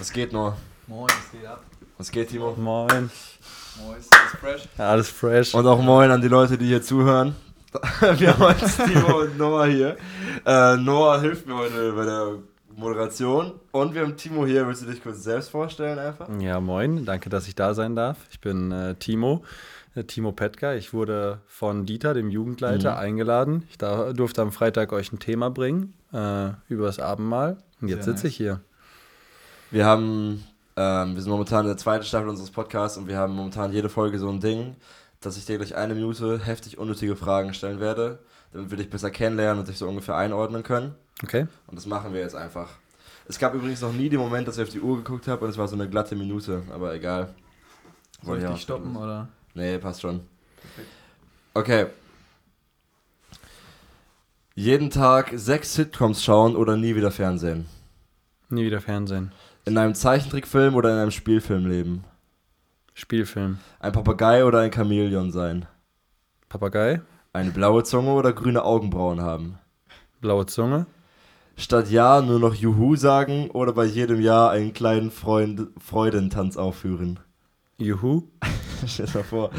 Was geht nur? Moin, was geht ab? Was geht, Timo? Moin. Moin, ist alles fresh? Ja, alles fresh. Und auch moin an die Leute, die hier zuhören. Wir haben jetzt Timo und Noah hier. Äh, Noah hilft mir heute bei der Moderation. Und wir haben Timo hier. Willst du dich kurz selbst vorstellen einfach? Ja, moin. Danke, dass ich da sein darf. Ich bin äh, Timo, äh, Timo Petka. Ich wurde von Dieter, dem Jugendleiter, Mhm. eingeladen. Ich da, durfte am Freitag euch ein Thema bringen äh, über das Abendmahl. Und jetzt sitze ich hier. Wir haben, ähm, wir sind momentan in der zweiten Staffel unseres Podcasts und wir haben momentan jede Folge so ein Ding, dass ich dir gleich eine Minute heftig unnötige Fragen stellen werde, damit wir dich besser kennenlernen und dich so ungefähr einordnen können. Okay? Und das machen wir jetzt einfach. Es gab übrigens noch nie den Moment, dass ich auf die Uhr geguckt habe und es war so eine glatte Minute, aber egal. Soll ich dich stoppen oder? Nee, passt schon. Okay. Jeden Tag sechs Sitcoms schauen oder nie wieder Fernsehen. Nie wieder Fernsehen. In einem Zeichentrickfilm oder in einem Spielfilm leben. Spielfilm. Ein Papagei oder ein Chamäleon sein. Papagei. Eine blaue Zunge oder grüne Augenbrauen haben. Blaue Zunge. Statt Ja nur noch Juhu sagen oder bei jedem Ja einen kleinen Freund Freudentanz aufführen. Juhu. Stell dir mal vor.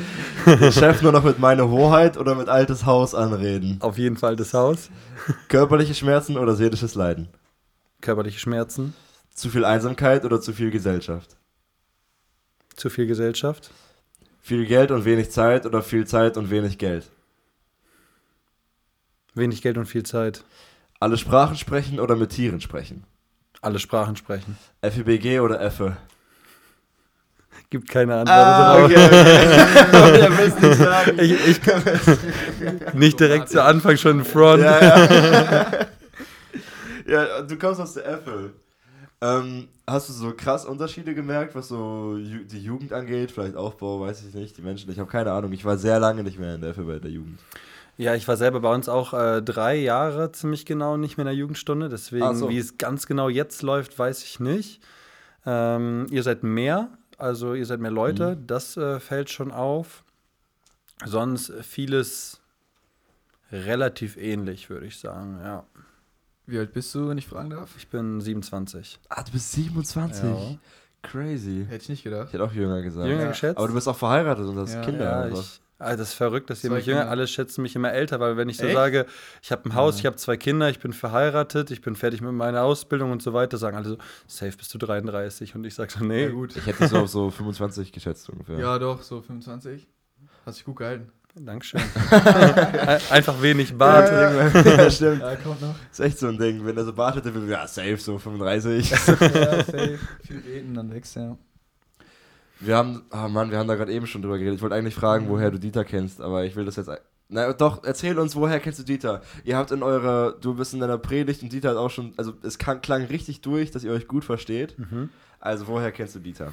Den Chef nur noch mit meine Hoheit oder mit altes Haus anreden. Auf jeden Fall das Haus. Körperliche Schmerzen oder seelisches Leiden. Körperliche Schmerzen. Zu viel Einsamkeit oder zu viel Gesellschaft. Zu viel Gesellschaft. Viel Geld und wenig Zeit oder viel Zeit und wenig Geld. Wenig Geld und viel Zeit. Alle Sprachen sprechen oder mit Tieren sprechen. Alle Sprachen sprechen. FEBG oder Effe. Gibt keine Antwort. drauf. okay. Nicht sagen. Ich, ich, nicht direkt zu Anfang schon ein Front. Ja, ja. ja, du kommst aus der Effe. Ähm, hast du so krass Unterschiede gemerkt, was so Ju die Jugend angeht? Vielleicht Aufbau, weiß ich nicht, die Menschen. Ich habe keine Ahnung. Ich war sehr lange nicht mehr in der bei der Jugend. Ja, ich war selber bei uns auch äh, drei Jahre ziemlich genau nicht mehr in der Jugendstunde. Deswegen, so. wie es ganz genau jetzt läuft, weiß ich nicht. Ähm, ihr seid mehr, also ihr seid mehr Leute, Mhm. das äh, fällt schon auf. Sonst vieles relativ ähnlich, würde ich sagen. Ja, Wie alt bist du, wenn ich fragen darf? ich bin 27. Ah, du bist 27. Ja. Crazy. Hätte ich nicht gedacht. Ich hätte auch jünger gesagt. Jünger Ja. geschätzt? Aber du bist auch verheiratet und hast Ja. Kinder. Ja, oder ich, was? ah, das ist verrückt, dass ihr mich jünger, alle schätzen mich immer älter, weil wenn ich so Echt? sage, ich habe ein Haus, Ja. ich habe zwei Kinder, ich bin verheiratet, ich bin fertig mit meiner Ausbildung und so weiter, sagen alle so, safe bist du 33 und ich sage so, nee, Ja, gut. Ich hätte so auf so 25 geschätzt ungefähr. Ja, doch, so 25. Hast dich gut gehalten. Dankeschön. Einfach wenig Bart. ja, stimmt. Ja, kommt noch. ist echt so ein Ding. Wenn er so Bart hätte, würde ich, ja, safe, so 35. ja, safe. Viel beten, dann wächst er. Wir haben, ah Mann, wir haben da gerade eben schon drüber geredet. Ich wollte eigentlich fragen, woher du Dieter kennst, aber ich will das jetzt. Na doch, erzähl uns, woher kennst du Dieter? Ihr habt in eurer, du bist in deiner Predigt und Dieter hat auch schon, also es klang, klang richtig durch, dass ihr euch gut versteht. Mhm. Also woher kennst du Dieter?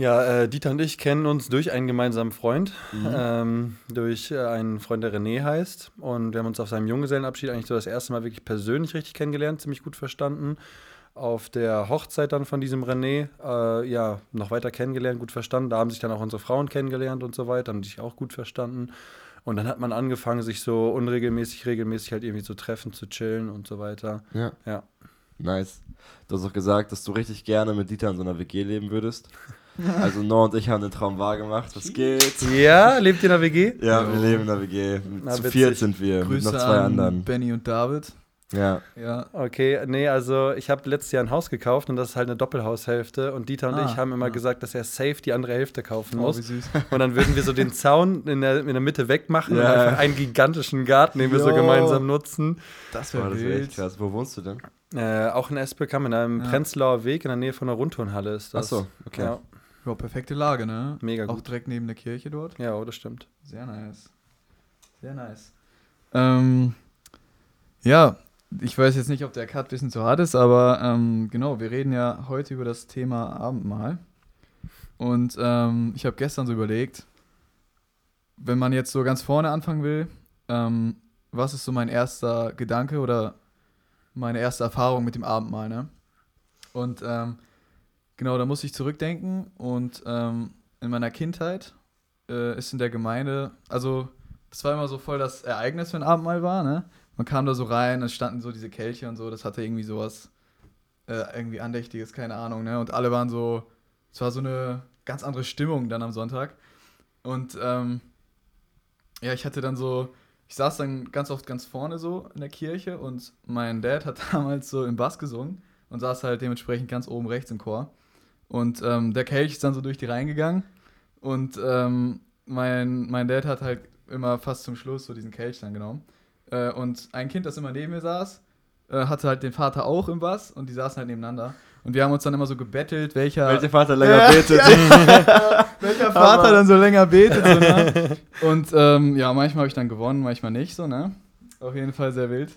Ja, äh, Dieter und ich kennen uns durch einen gemeinsamen Freund, Mhm. ähm, durch äh, einen Freund, der René heißt. Und wir haben uns auf seinem Junggesellenabschied eigentlich so das erste Mal wirklich persönlich richtig kennengelernt, ziemlich gut verstanden. Auf der Hochzeit dann von diesem René, äh, ja, noch weiter kennengelernt, gut verstanden. Da haben sich dann auch unsere Frauen kennengelernt und so weiter, haben sich auch gut verstanden. Und dann hat man angefangen, sich so unregelmäßig, regelmäßig halt irgendwie zu treffen, zu chillen und so weiter. Ja. Ja. Nice. Du hast auch gesagt, dass du richtig gerne mit Dieter in so einer WG leben würdest. Also Noah und ich haben den Traum wahrgemacht. Was geht? Ja, lebt ihr in der WG? Ja, wir leben in der WG. Na, Zu viert sind wir, Grüße mit noch zwei an anderen. Benny und David. Ja. Ja. Okay, nee, also ich habe letztes Jahr ein Haus gekauft und das ist halt eine Doppelhaushälfte und Dieter und Ah, ich haben immer ja. gesagt, dass er safe die andere Hälfte kaufen Oh, wie muss. süß. Und dann würden wir so den Zaun in der, in der Mitte wegmachen und Ja. einfach einen gigantischen Garten, den wir so gemeinsam nutzen. Das wäre das wäre echt wild. krass. Wo wohnst du denn? Äh, auch in Espelkamp, in einem Ja. Prenzlauer Weg in der Nähe von der Rundturnhalle ist das. Achso, okay. Ja, Ja, perfekte Lage, ne? mega Auch gut. direkt neben der Kirche dort. Ja, oh, das stimmt. Sehr nice. Sehr nice. Ähm, ja, ich weiß jetzt nicht, ob der Cut ein bisschen zu hart ist, aber ähm, genau, wir reden ja heute über das Thema Abendmahl. Und ähm, ich habe gestern so überlegt, wenn man jetzt so ganz vorne anfangen will, ähm, was ist so mein erster Gedanke oder meine erste Erfahrung mit dem Abendmahl, ne? Und ähm, genau, da muss ich zurückdenken und ähm, in meiner Kindheit äh, ist in der Gemeinde, also das war immer so voll das Ereignis, wenn Abendmahl war, ne? Man kam da so rein, es standen so diese Kelche und so, das hatte irgendwie sowas äh, irgendwie Andächtiges, keine Ahnung, ne? Und alle waren so, es war so eine ganz andere Stimmung dann am Sonntag. Und ähm, ja, ich hatte dann so, ich saß dann ganz oft ganz vorne so in der Kirche und mein Dad hat damals so im Bass gesungen und saß halt dementsprechend ganz oben rechts im Chor. Und ähm, der Kelch ist dann so durch die Reihen gegangen und ähm, mein, mein Dad hat halt immer fast zum Schluss so diesen Kelch dann genommen. Äh, und ein Kind, das immer neben mir saß, äh, hatte halt den Vater auch im Bass und die saßen halt nebeneinander. Und wir haben uns dann immer so gebettelt, welcher, Welcher Vater länger Ja, betet. welcher Vater dann so länger betet. So, ne? Und ähm, ja, manchmal habe ich dann gewonnen, manchmal nicht, so, ne? Auf jeden Fall sehr wild.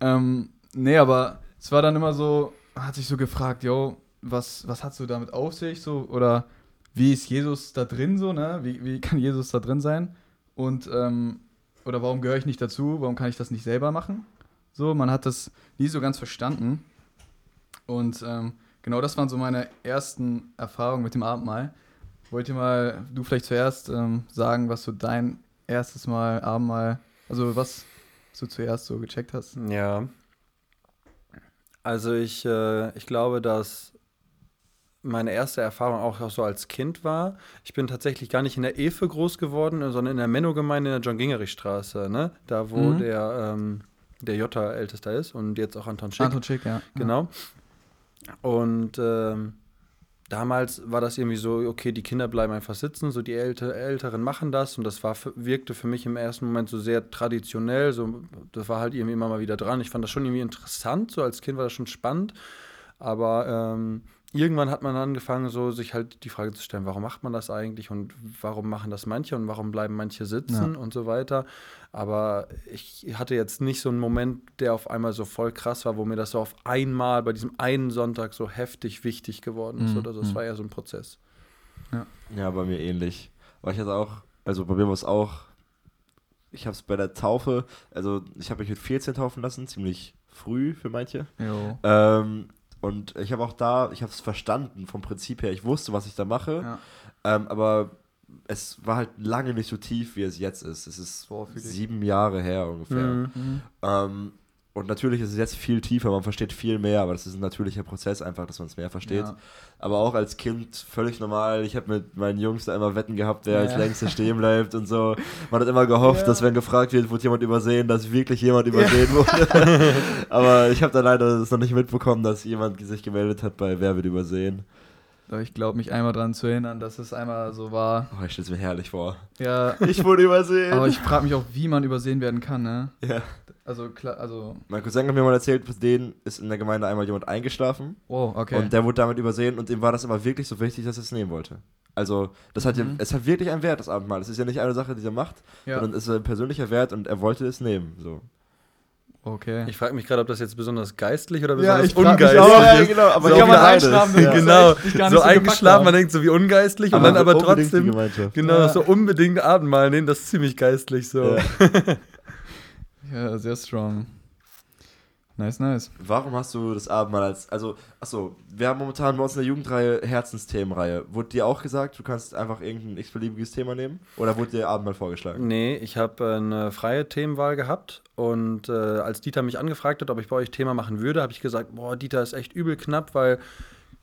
Ähm, nee, aber es war dann immer so, hat sich so gefragt, yo, was, was hast du damit auf sich, so, oder wie ist Jesus da drin, so, ne? Wie, wie kann Jesus da drin sein? Und, ähm, oder warum gehöre ich nicht dazu? Warum kann ich das nicht selber machen? So, man hat das nie so ganz verstanden. Und ähm, genau das waren so meine ersten Erfahrungen mit dem Abendmahl. Wollt ihr mal, du vielleicht zuerst ähm, sagen, was so dein erstes Mal Abendmahl, also was du zuerst so gecheckt hast? Ja. Also ich, äh, ich glaube, dass meine erste Erfahrung auch so als Kind war. Ich bin tatsächlich gar nicht in der Efe groß geworden, sondern in der Menno-Gemeinde in der John-Gingerich-Straße, ne? Da, wo Mhm. der, ähm, der Jota ältester ist und jetzt auch Anton Schick. Anton Schick, ja. Genau. Und ähm, damals war das irgendwie so, okay, die Kinder bleiben einfach sitzen, so die Älte, Älteren machen das und das war, wirkte für mich im ersten Moment so sehr traditionell, so, das war halt irgendwie immer mal wieder dran. Ich fand das schon irgendwie interessant, so als Kind war das schon spannend, aber ähm, irgendwann hat man angefangen, so sich halt die Frage zu stellen, warum macht man das eigentlich und warum machen das manche und warum bleiben manche sitzen Ja. und so weiter. Aber ich hatte jetzt nicht so einen Moment, der auf einmal so voll krass war, wo mir das so auf einmal bei diesem einen Sonntag so heftig wichtig geworden ist. Mhm, Oder so. Das mhm. war eher so ein Prozess. Ja, bei mir ähnlich. Aber ich hatte auch, also bei mir war es auch, ich habe es bei der Taufe, also ich habe mich mit 14 taufen lassen, ziemlich früh für manche. Jo. Ähm, und ich habe auch da, ich habe es verstanden vom Prinzip her. Ich wusste, was ich da mache, Ja. ähm, aber es war halt lange nicht so tief, wie es jetzt ist. Es ist Boah, sieben Jahre her ungefähr. Mhm. Ähm, und natürlich ist es jetzt viel tiefer, man versteht viel mehr, aber das ist ein natürlicher Prozess einfach, dass man es mehr versteht. Ja. Aber auch als Kind völlig normal. Ich habe mit meinen Jungs da immer Wetten gehabt, wer als Ja. längster stehen bleibt und so. Man hat immer gehofft, Ja. dass wenn gefragt wird, wurde jemand übersehen, dass wirklich jemand übersehen wurde. Aber ich habe da leider das noch nicht mitbekommen, dass jemand sich gemeldet hat bei Wer wird übersehen. Aber ich glaube, mich einmal daran zu erinnern, dass es einmal so war. Oh, ich stelle es mir herrlich vor. Ja, Ich wurde übersehen. aber ich frage mich auch, wie man übersehen werden kann, ne? ja. Also, klar, also, Mein Cousin hat mir mal erzählt, für den ist in der Gemeinde einmal jemand eingeschlafen. oh, okay. Und der wurde damit übersehen und ihm war das aber wirklich so wichtig, dass er es nehmen wollte. Also, das hat ja, Mhm. es hat wirklich einen Wert, das Abendmahl. Es ist ja nicht eine Sache, die er macht, ja, sondern es ist ein persönlicher Wert und er wollte es nehmen. So. Okay. Ich frage mich gerade, ob das jetzt besonders geistlich oder Ja, besonders ich frag mich ungeistlich auch. Ja, ist. genau, aber So ich kann man einschlafen, Ja. Genau, so nicht so eingeschlafen, man denkt so wie ungeistlich und Aber dann aber trotzdem, genau, Ja. so unbedingt Abendmahl nehmen, das ist ziemlich geistlich so. Ja. Ja, sehr strong. Nice, nice. Warum hast du das Abendmahl als, also, achso, wir haben momentan bei uns in der Jugendreihe Herzensthemenreihe. Wurde dir auch gesagt, du kannst einfach irgendein x-beliebiges Thema nehmen? Oder wurde dir Abendmahl vorgeschlagen? Nee, ich habe eine freie Themenwahl gehabt und äh, als Dieter mich angefragt hat, ob ich bei euch Thema machen würde, habe ich gesagt, boah, Dieter ist echt übel knapp, weil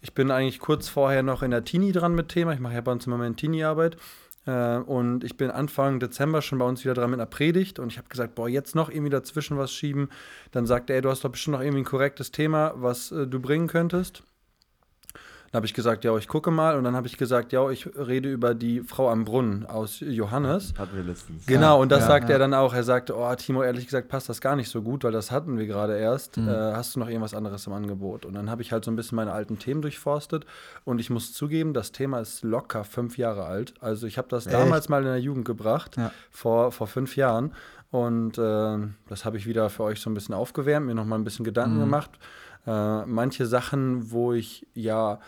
ich bin eigentlich kurz vorher noch in der Teenie dran mit Thema. Ich mache ja bei uns im Moment Teenie-Arbeit. Äh, und ich bin Anfang Dezember schon bei uns wieder dran mit einer Predigt und ich habe gesagt, boah, jetzt noch irgendwie dazwischen was schieben. Dann sagt er, du hast doch bestimmt noch irgendwie ein korrektes Thema, was äh, du bringen könntest. Dann habe ich gesagt, ja, ich gucke mal. Und dann habe ich gesagt, ja, ich rede über die Frau am Brunnen aus Johannes. Hatten wir letztens. Genau, und das ja, sagt ja. er dann auch. Er sagte, oh, Timo, ehrlich gesagt passt das gar nicht so gut, weil das hatten wir gerade erst. Mhm. Äh, hast du noch irgendwas anderes im Angebot? Und dann habe ich halt so ein bisschen meine alten Themen durchforstet. Und ich muss zugeben, das Thema ist locker fünf Jahre alt. Also ich habe das Echt? damals mal in der Jugend gebracht, Ja. vor, vor fünf Jahren. Und äh, das habe ich wieder für euch so ein bisschen aufgewärmt, mir nochmal ein bisschen Gedanken Mhm. gemacht. Äh, manche Sachen, wo ich ja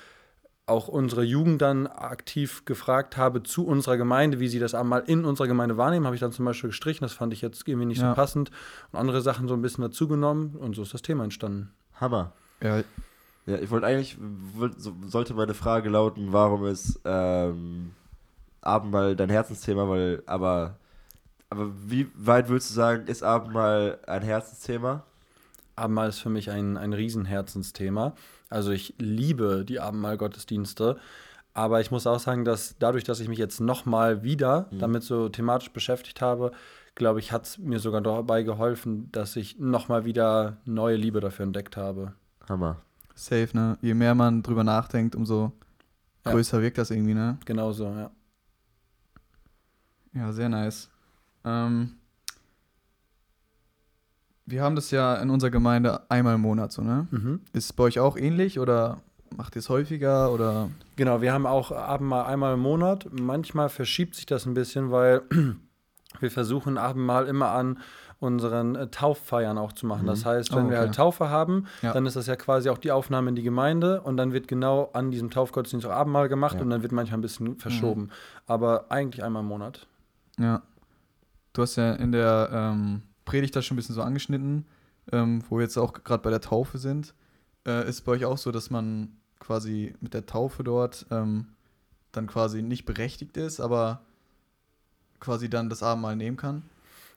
auch unsere Jugend dann aktiv gefragt habe zu unserer Gemeinde, wie sie das einmal in unserer Gemeinde wahrnehmen, habe ich dann zum Beispiel gestrichen. Das fand ich jetzt irgendwie nicht Ja. so passend. Und andere Sachen so ein bisschen dazugenommen und so ist das Thema entstanden. Hammer. Ja, Ja, ich wollte eigentlich, sollte meine Frage lauten, warum ist ähm, Abendmahl dein Herzensthema, weil, aber, aber wie weit würdest du sagen, ist Abendmahl ein Herzensthema? Abendmahl ist für mich ein, ein Riesenherzensthema. Also ich liebe die Abendmahl-Gottesdienste. Aber ich muss auch sagen, dass dadurch, dass ich mich jetzt nochmal wieder Mhm. damit so thematisch beschäftigt habe, glaube ich, hat es mir sogar dabei geholfen, dass ich nochmal wieder neue Liebe dafür entdeckt habe. Hammer. Safe, ne? Je mehr man drüber nachdenkt, umso Ja. größer wirkt das irgendwie, ne? Genauso, ja. Ja, sehr nice. Ähm, wir haben das ja in unserer Gemeinde einmal im Monat, so, ne? Mhm. Ist es bei euch auch ähnlich oder macht ihr es häufiger oder? Genau, wir haben auch Abendmahl einmal im Monat. Manchmal verschiebt sich das ein bisschen, weil wir versuchen Abendmahl immer an unseren äh, Tauffeiern auch zu machen. Das heißt, wenn Oh, wir okay. halt Taufe haben, Ja. dann ist das ja quasi auch die Aufnahme in die Gemeinde und dann wird genau an diesem Taufgottesdienst auch Abendmahl gemacht Ja. und dann wird manchmal ein bisschen verschoben. Aber eigentlich einmal im Monat. Ja. Du hast ja in der ähm, Predigt das schon ein bisschen so angeschnitten, ähm, wo wir jetzt auch gerade bei der Taufe sind. Äh, ist bei euch auch so, dass man quasi mit der Taufe dort ähm, dann quasi nicht berechtigt ist, aber quasi dann das Abendmahl nehmen kann?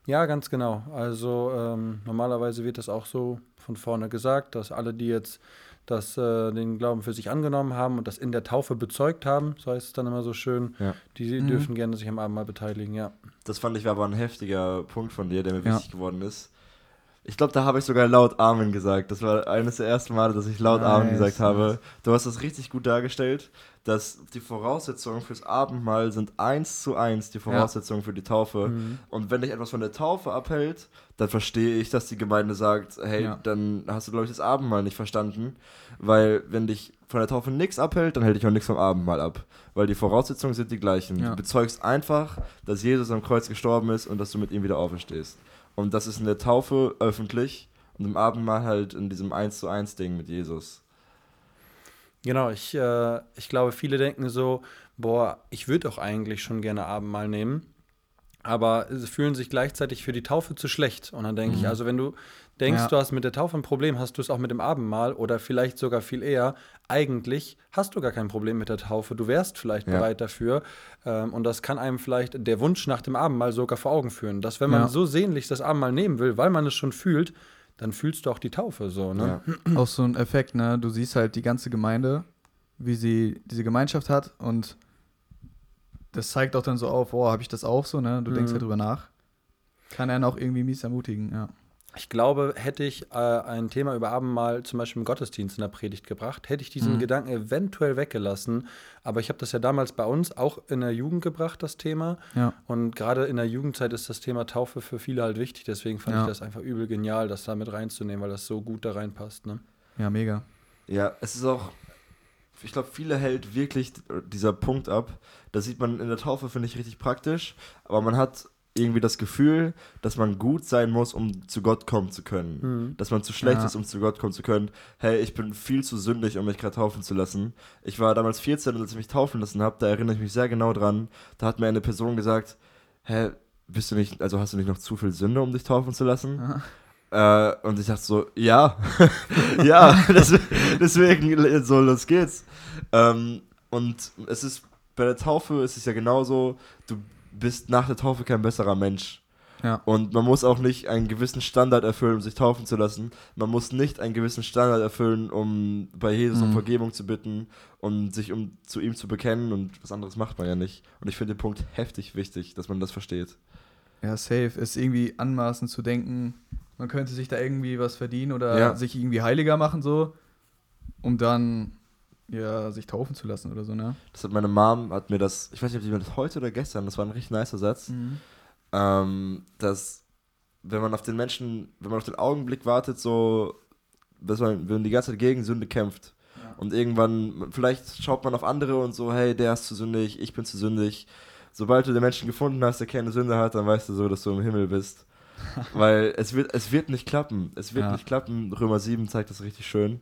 Ja, ganz genau. Also ähm, normalerweise wird das auch so von vorne gesagt, dass alle, die jetzt das, äh, den Glauben für sich angenommen haben und das in der Taufe bezeugt haben, so heißt es dann immer so schön, Ja. die Mhm. dürfen gerne sich am Abendmahl beteiligen, ja. Das fand ich war aber ein heftiger Punkt von dir, der mir Ja. wichtig geworden ist. Ich glaube, da habe ich sogar laut Amen gesagt. Das war eines der ersten Male, dass ich laut Amen Nice, gesagt habe. nice. Du hast das richtig gut dargestellt, dass die Voraussetzungen fürs Abendmahl sind eins zu eins die Voraussetzungen für die Taufe. Mhm. Und wenn dich etwas von der Taufe abhält, dann verstehe ich, dass die Gemeinde sagt, hey, Ja. dann hast du, glaube ich, das Abendmahl nicht verstanden. Weil wenn dich von der Taufe nichts abhält, dann hält dich auch nichts vom Abendmahl ab. Weil die Voraussetzungen sind die gleichen. Ja. Du bezeugst einfach, dass Jesus am Kreuz gestorben ist und dass du mit ihm wieder auferstehst. Und das ist in der Taufe öffentlich und im Abendmahl halt in diesem 1 zu 1 Ding mit Jesus. Genau, ich, äh, ich glaube, viele denken so, boah, ich würde doch eigentlich schon gerne Abendmahl nehmen, aber sie fühlen sich gleichzeitig für die Taufe zu schlecht. Und dann denke ich, Mhm. also wenn du denkst, Ja. du hast mit der Taufe ein Problem, hast du es auch mit dem Abendmahl oder vielleicht sogar viel eher. Eigentlich hast du gar kein Problem mit der Taufe. Du wärst vielleicht Ja. bereit dafür. Ähm, und das kann einem vielleicht der Wunsch nach dem Abendmahl sogar vor Augen führen. Dass wenn man Ja. so sehnlich das Abendmahl nehmen will, weil man es schon fühlt, dann fühlst du auch die Taufe so. Ne? Auch so ein Effekt, ne? Du siehst halt die ganze Gemeinde, wie sie diese Gemeinschaft hat und das zeigt auch dann so auf, oh, habe ich das auch so, ne? Du denkst Mhm. ja drüber nach. Kann einen auch irgendwie mies ermutigen, ja. Ich glaube, hätte ich äh, ein Thema über Abendmahl zum Beispiel im Gottesdienst in der Predigt gebracht, hätte ich diesen Mhm. Gedanken eventuell weggelassen. Aber ich habe das ja damals bei uns auch in der Jugend gebracht, das Thema. Ja. Und gerade in der Jugendzeit ist das Thema Taufe für viele halt wichtig. Deswegen fand Ja. ich das einfach übel genial, das da mit reinzunehmen, weil das so gut da reinpasst. Ne? Ja, mega. Ja, es ist auch, ich glaube, viele hält wirklich dieser Punkt ab. Das sieht man in der Taufe, finde ich, richtig praktisch. Aber man hat irgendwie das Gefühl, dass man gut sein muss, um zu Gott kommen zu können. Mhm. Dass man zu schlecht Ja. ist, um zu Gott kommen zu können. Hey, ich bin viel zu sündig, um mich gerade taufen zu lassen. Ich war damals 14 und als ich mich taufen lassen habe, da erinnere ich mich sehr genau dran. Da hat mir eine Person gesagt, hä, bist du nicht, also hast du nicht noch zu viel Sünde, um dich taufen zu lassen? Aha. Äh, und ich dachte so, ja, ja, deswegen, so, los geht's. Ähm, und es ist, bei der Taufe ist es ja genauso, du bist nach der Taufe kein besserer Mensch. Ja. Und man muss auch nicht einen gewissen Standard erfüllen, um sich taufen zu lassen. Man muss nicht einen gewissen Standard erfüllen, um bei Jesus um Mhm. Vergebung zu bitten und sich um zu ihm zu bekennen und was anderes macht man ja nicht. Und ich finde den Punkt heftig wichtig, dass man das versteht. Ja, safe. Ist irgendwie anmaßend zu denken, man könnte sich da irgendwie was verdienen oder Ja. sich irgendwie heiliger machen, so, um dann ja, sich taufen zu lassen oder so, ne? Das hat meine Mom, hat mir das, ich weiß nicht, ob die mir das heute oder gestern, das war ein richtig nicer Satz, ähm, dass wenn man auf den Menschen, wenn man auf den Augenblick wartet, so, dass man, wenn man die ganze Zeit gegen Sünde kämpft Ja. und irgendwann, vielleicht schaut man auf andere und so, hey, der ist zu sündig, ich bin zu sündig. Sobald du den Menschen gefunden hast, der keine Sünde hat, dann weißt du so, dass du im Himmel bist. Weil es wird, es wird nicht klappen. Es wird Ja. nicht klappen. Römer 7 zeigt das richtig schön.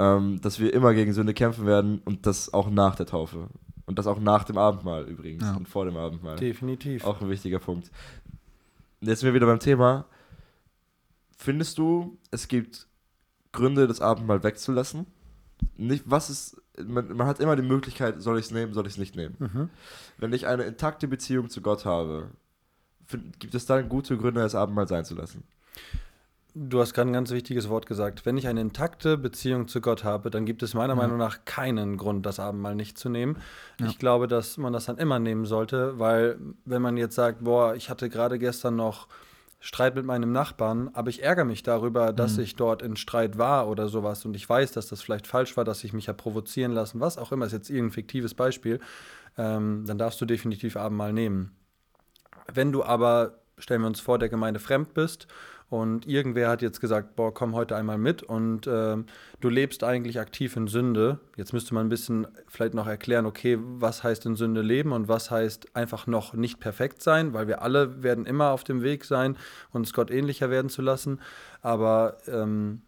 Ähm, dass wir immer gegen Sünde kämpfen werden und das auch nach der Taufe. Und das auch nach dem Abendmahl übrigens Ja. und vor dem Abendmahl. Definitiv. Auch ein wichtiger Punkt. Jetzt sind wir wieder beim Thema. Findest du, es gibt Gründe, das Abendmahl wegzulassen? Nicht, was ist, man, man hat immer die Möglichkeit, soll ich es nehmen, soll ich es nicht nehmen. Mhm. Wenn ich eine intakte Beziehung zu Gott habe, find, gibt es dann gute Gründe, das Abendmahl sein zu lassen? Du hast gerade ein ganz wichtiges Wort gesagt. Wenn ich eine intakte Beziehung zu Gott habe, dann gibt es meiner Ja. Meinung nach keinen Grund, das Abendmahl nicht zu nehmen. Ja. Ich glaube, dass man das dann immer nehmen sollte, weil wenn man jetzt sagt, boah, ich hatte gerade gestern noch Streit mit meinem Nachbarn, aber ich ärgere mich darüber, dass Mhm. ich dort in Streit war oder sowas und ich weiß, dass das vielleicht falsch war, dass ich mich habe provozieren lassen, was auch immer, ist jetzt irgendein fiktives Beispiel, ähm, dann darfst du definitiv Abendmahl nehmen. Wenn du aber, stellen wir uns vor, der Gemeinde fremd bist und irgendwer hat jetzt gesagt, boah, komm heute einmal mit und ähm, du lebst eigentlich aktiv in Sünde. Jetzt müsste man ein bisschen vielleicht noch erklären, okay, was heißt in Sünde leben und was heißt einfach noch nicht perfekt sein, weil wir alle werden immer auf dem Weg sein, uns Gott ähnlicher werden zu lassen. Aber ähm,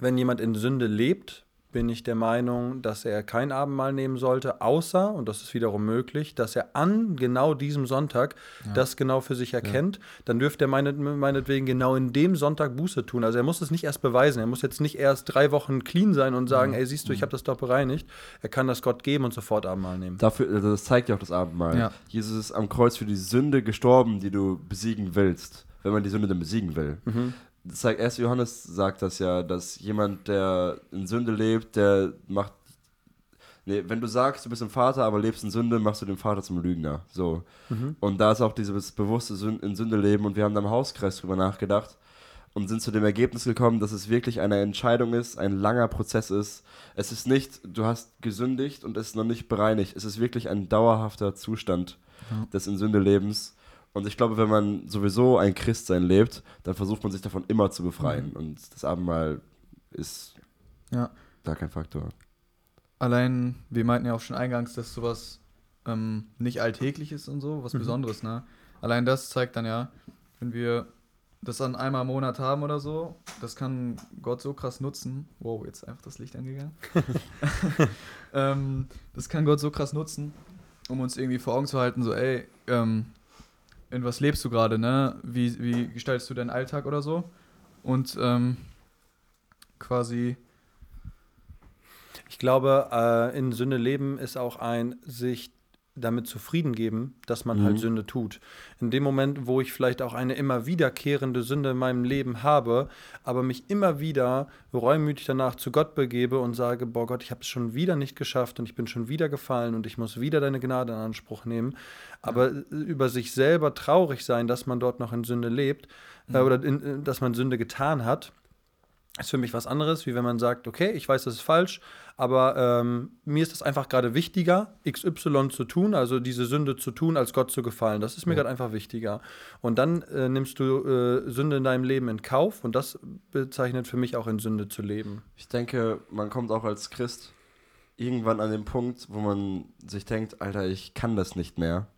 wenn jemand in Sünde lebt, bin ich der Meinung, dass er kein Abendmahl nehmen sollte, außer, und das ist wiederum möglich, dass er an genau diesem Sonntag Ja. das genau für sich erkennt. Dann dürfte er meinet, meinetwegen genau in dem Sonntag Buße tun. Also er muss es nicht erst beweisen. Er muss jetzt nicht erst drei Wochen clean sein und sagen, Mhm. ey, siehst du, ich habe das doch bereinigt. Er kann das Gott geben und sofort Abendmahl nehmen. Dafür, also das zeigt ja auch das Abendmahl. Ja. Jesus ist am Kreuz für die Sünde gestorben, die du besiegen willst, wenn man die Sünde dann besiegen will. Mhm. Das zeigt, 1. Johannes sagt das ja, dass jemand, der in Sünde lebt, der macht. Nee, wenn du sagst, du bist ein Vater, aber lebst in Sünde, machst du den Vater zum Lügner. So. Mhm. Und da ist auch dieses bewusste Sün in Sünde leben und wir haben da im Hauskreis drüber nachgedacht und sind zu dem Ergebnis gekommen, dass es wirklich eine Entscheidung ist, ein langer Prozess ist. Es ist nicht, du hast gesündigt und es ist noch nicht bereinigt. Es ist wirklich ein dauerhafter Zustand Ja. des in Sünde Lebens. Und ich glaube, wenn man sowieso ein Christsein lebt, dann versucht man sich davon immer zu befreien. Und das Abendmahl ist Ja. da kein Faktor. Allein, wir meinten ja auch schon eingangs, dass sowas ähm, nicht alltäglich ist und so, was Mhm. Besonderes, ne? Allein das zeigt dann ja, wenn wir das dann einmal im Monat haben oder so, das kann Gott so krass nutzen. Wow, jetzt einfach das Licht angegangen. ähm, das kann Gott so krass nutzen, um uns irgendwie vor Augen zu halten, so, ey, ähm, in was lebst du gerade, ne? Wie, wie gestaltest du deinen Alltag oder so? Und ähm, quasi, Ich glaube, äh, in Sünde leben ist auch ein sich damit zufrieden geben, dass man Mhm. halt Sünde tut. In dem Moment, wo ich vielleicht auch eine immer wiederkehrende Sünde in meinem Leben habe, aber mich immer wieder reumütig danach zu Gott begebe und sage, boah Gott, ich habe es schon wieder nicht geschafft und ich bin schon wieder gefallen und ich muss wieder deine Gnade in Anspruch nehmen. Aber äh, über sich selber traurig sein, dass man dort noch in Sünde lebt äh, Mhm. oder in, äh, dass man Sünde getan hat, ist für mich was anderes, wie wenn man sagt, okay, ich weiß, das ist falsch, aber ähm, mir ist es einfach gerade wichtiger, XY zu tun, also diese Sünde zu tun, als Gott zu gefallen. Das ist mir Ja. gerade einfach wichtiger. Und dann äh, nimmst du äh, Sünde in deinem Leben in Kauf und das bezeichnet für mich auch in Sünde zu leben. Ich denke, man kommt auch als Christ irgendwann an den Punkt, wo man sich denkt, Alter, ich kann das nicht mehr.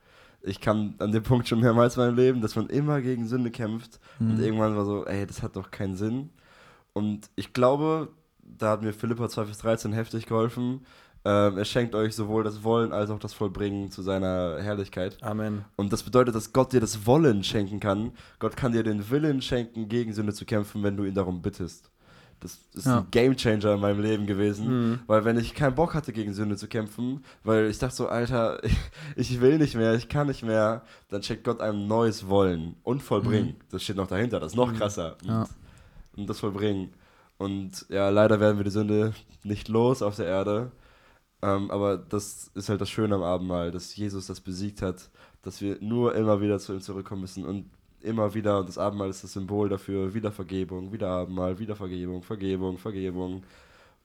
Ich kann an dem Punkt schon mehrmals in meinem Leben, dass man immer gegen Sünde kämpft. Und Mhm. irgendwann war so, ey, das hat doch keinen Sinn. Und ich glaube, da hat mir Philippa 2 bis 13 heftig geholfen. Ähm, er schenkt euch sowohl das Wollen als auch das Vollbringen zu seiner Herrlichkeit. Amen. Und das bedeutet, dass Gott dir das Wollen schenken kann. Gott kann dir den Willen schenken, gegen Sünde zu kämpfen, wenn du ihn darum bittest. Das ist Ja. ein Gamechanger in meinem Leben gewesen. Mhm. Weil wenn ich keinen Bock hatte, gegen Sünde zu kämpfen, weil ich dachte so, Alter, ich, ich will nicht mehr, ich kann nicht mehr, dann schenkt Gott einem neues Wollen und Vollbringen. Das steht noch dahinter, das ist noch Mhm. krasser. Ja. Und das Vollbringen. Und ja, leider werden wir die Sünde nicht los auf der Erde. Ähm, aber das ist halt das Schöne am Abendmahl, dass Jesus das besiegt hat, dass wir nur immer wieder zu ihm zurückkommen müssen und immer wieder, und das Abendmahl ist das Symbol dafür, wieder Vergebung, wieder Abendmahl, wieder Vergebung, Vergebung, Vergebung.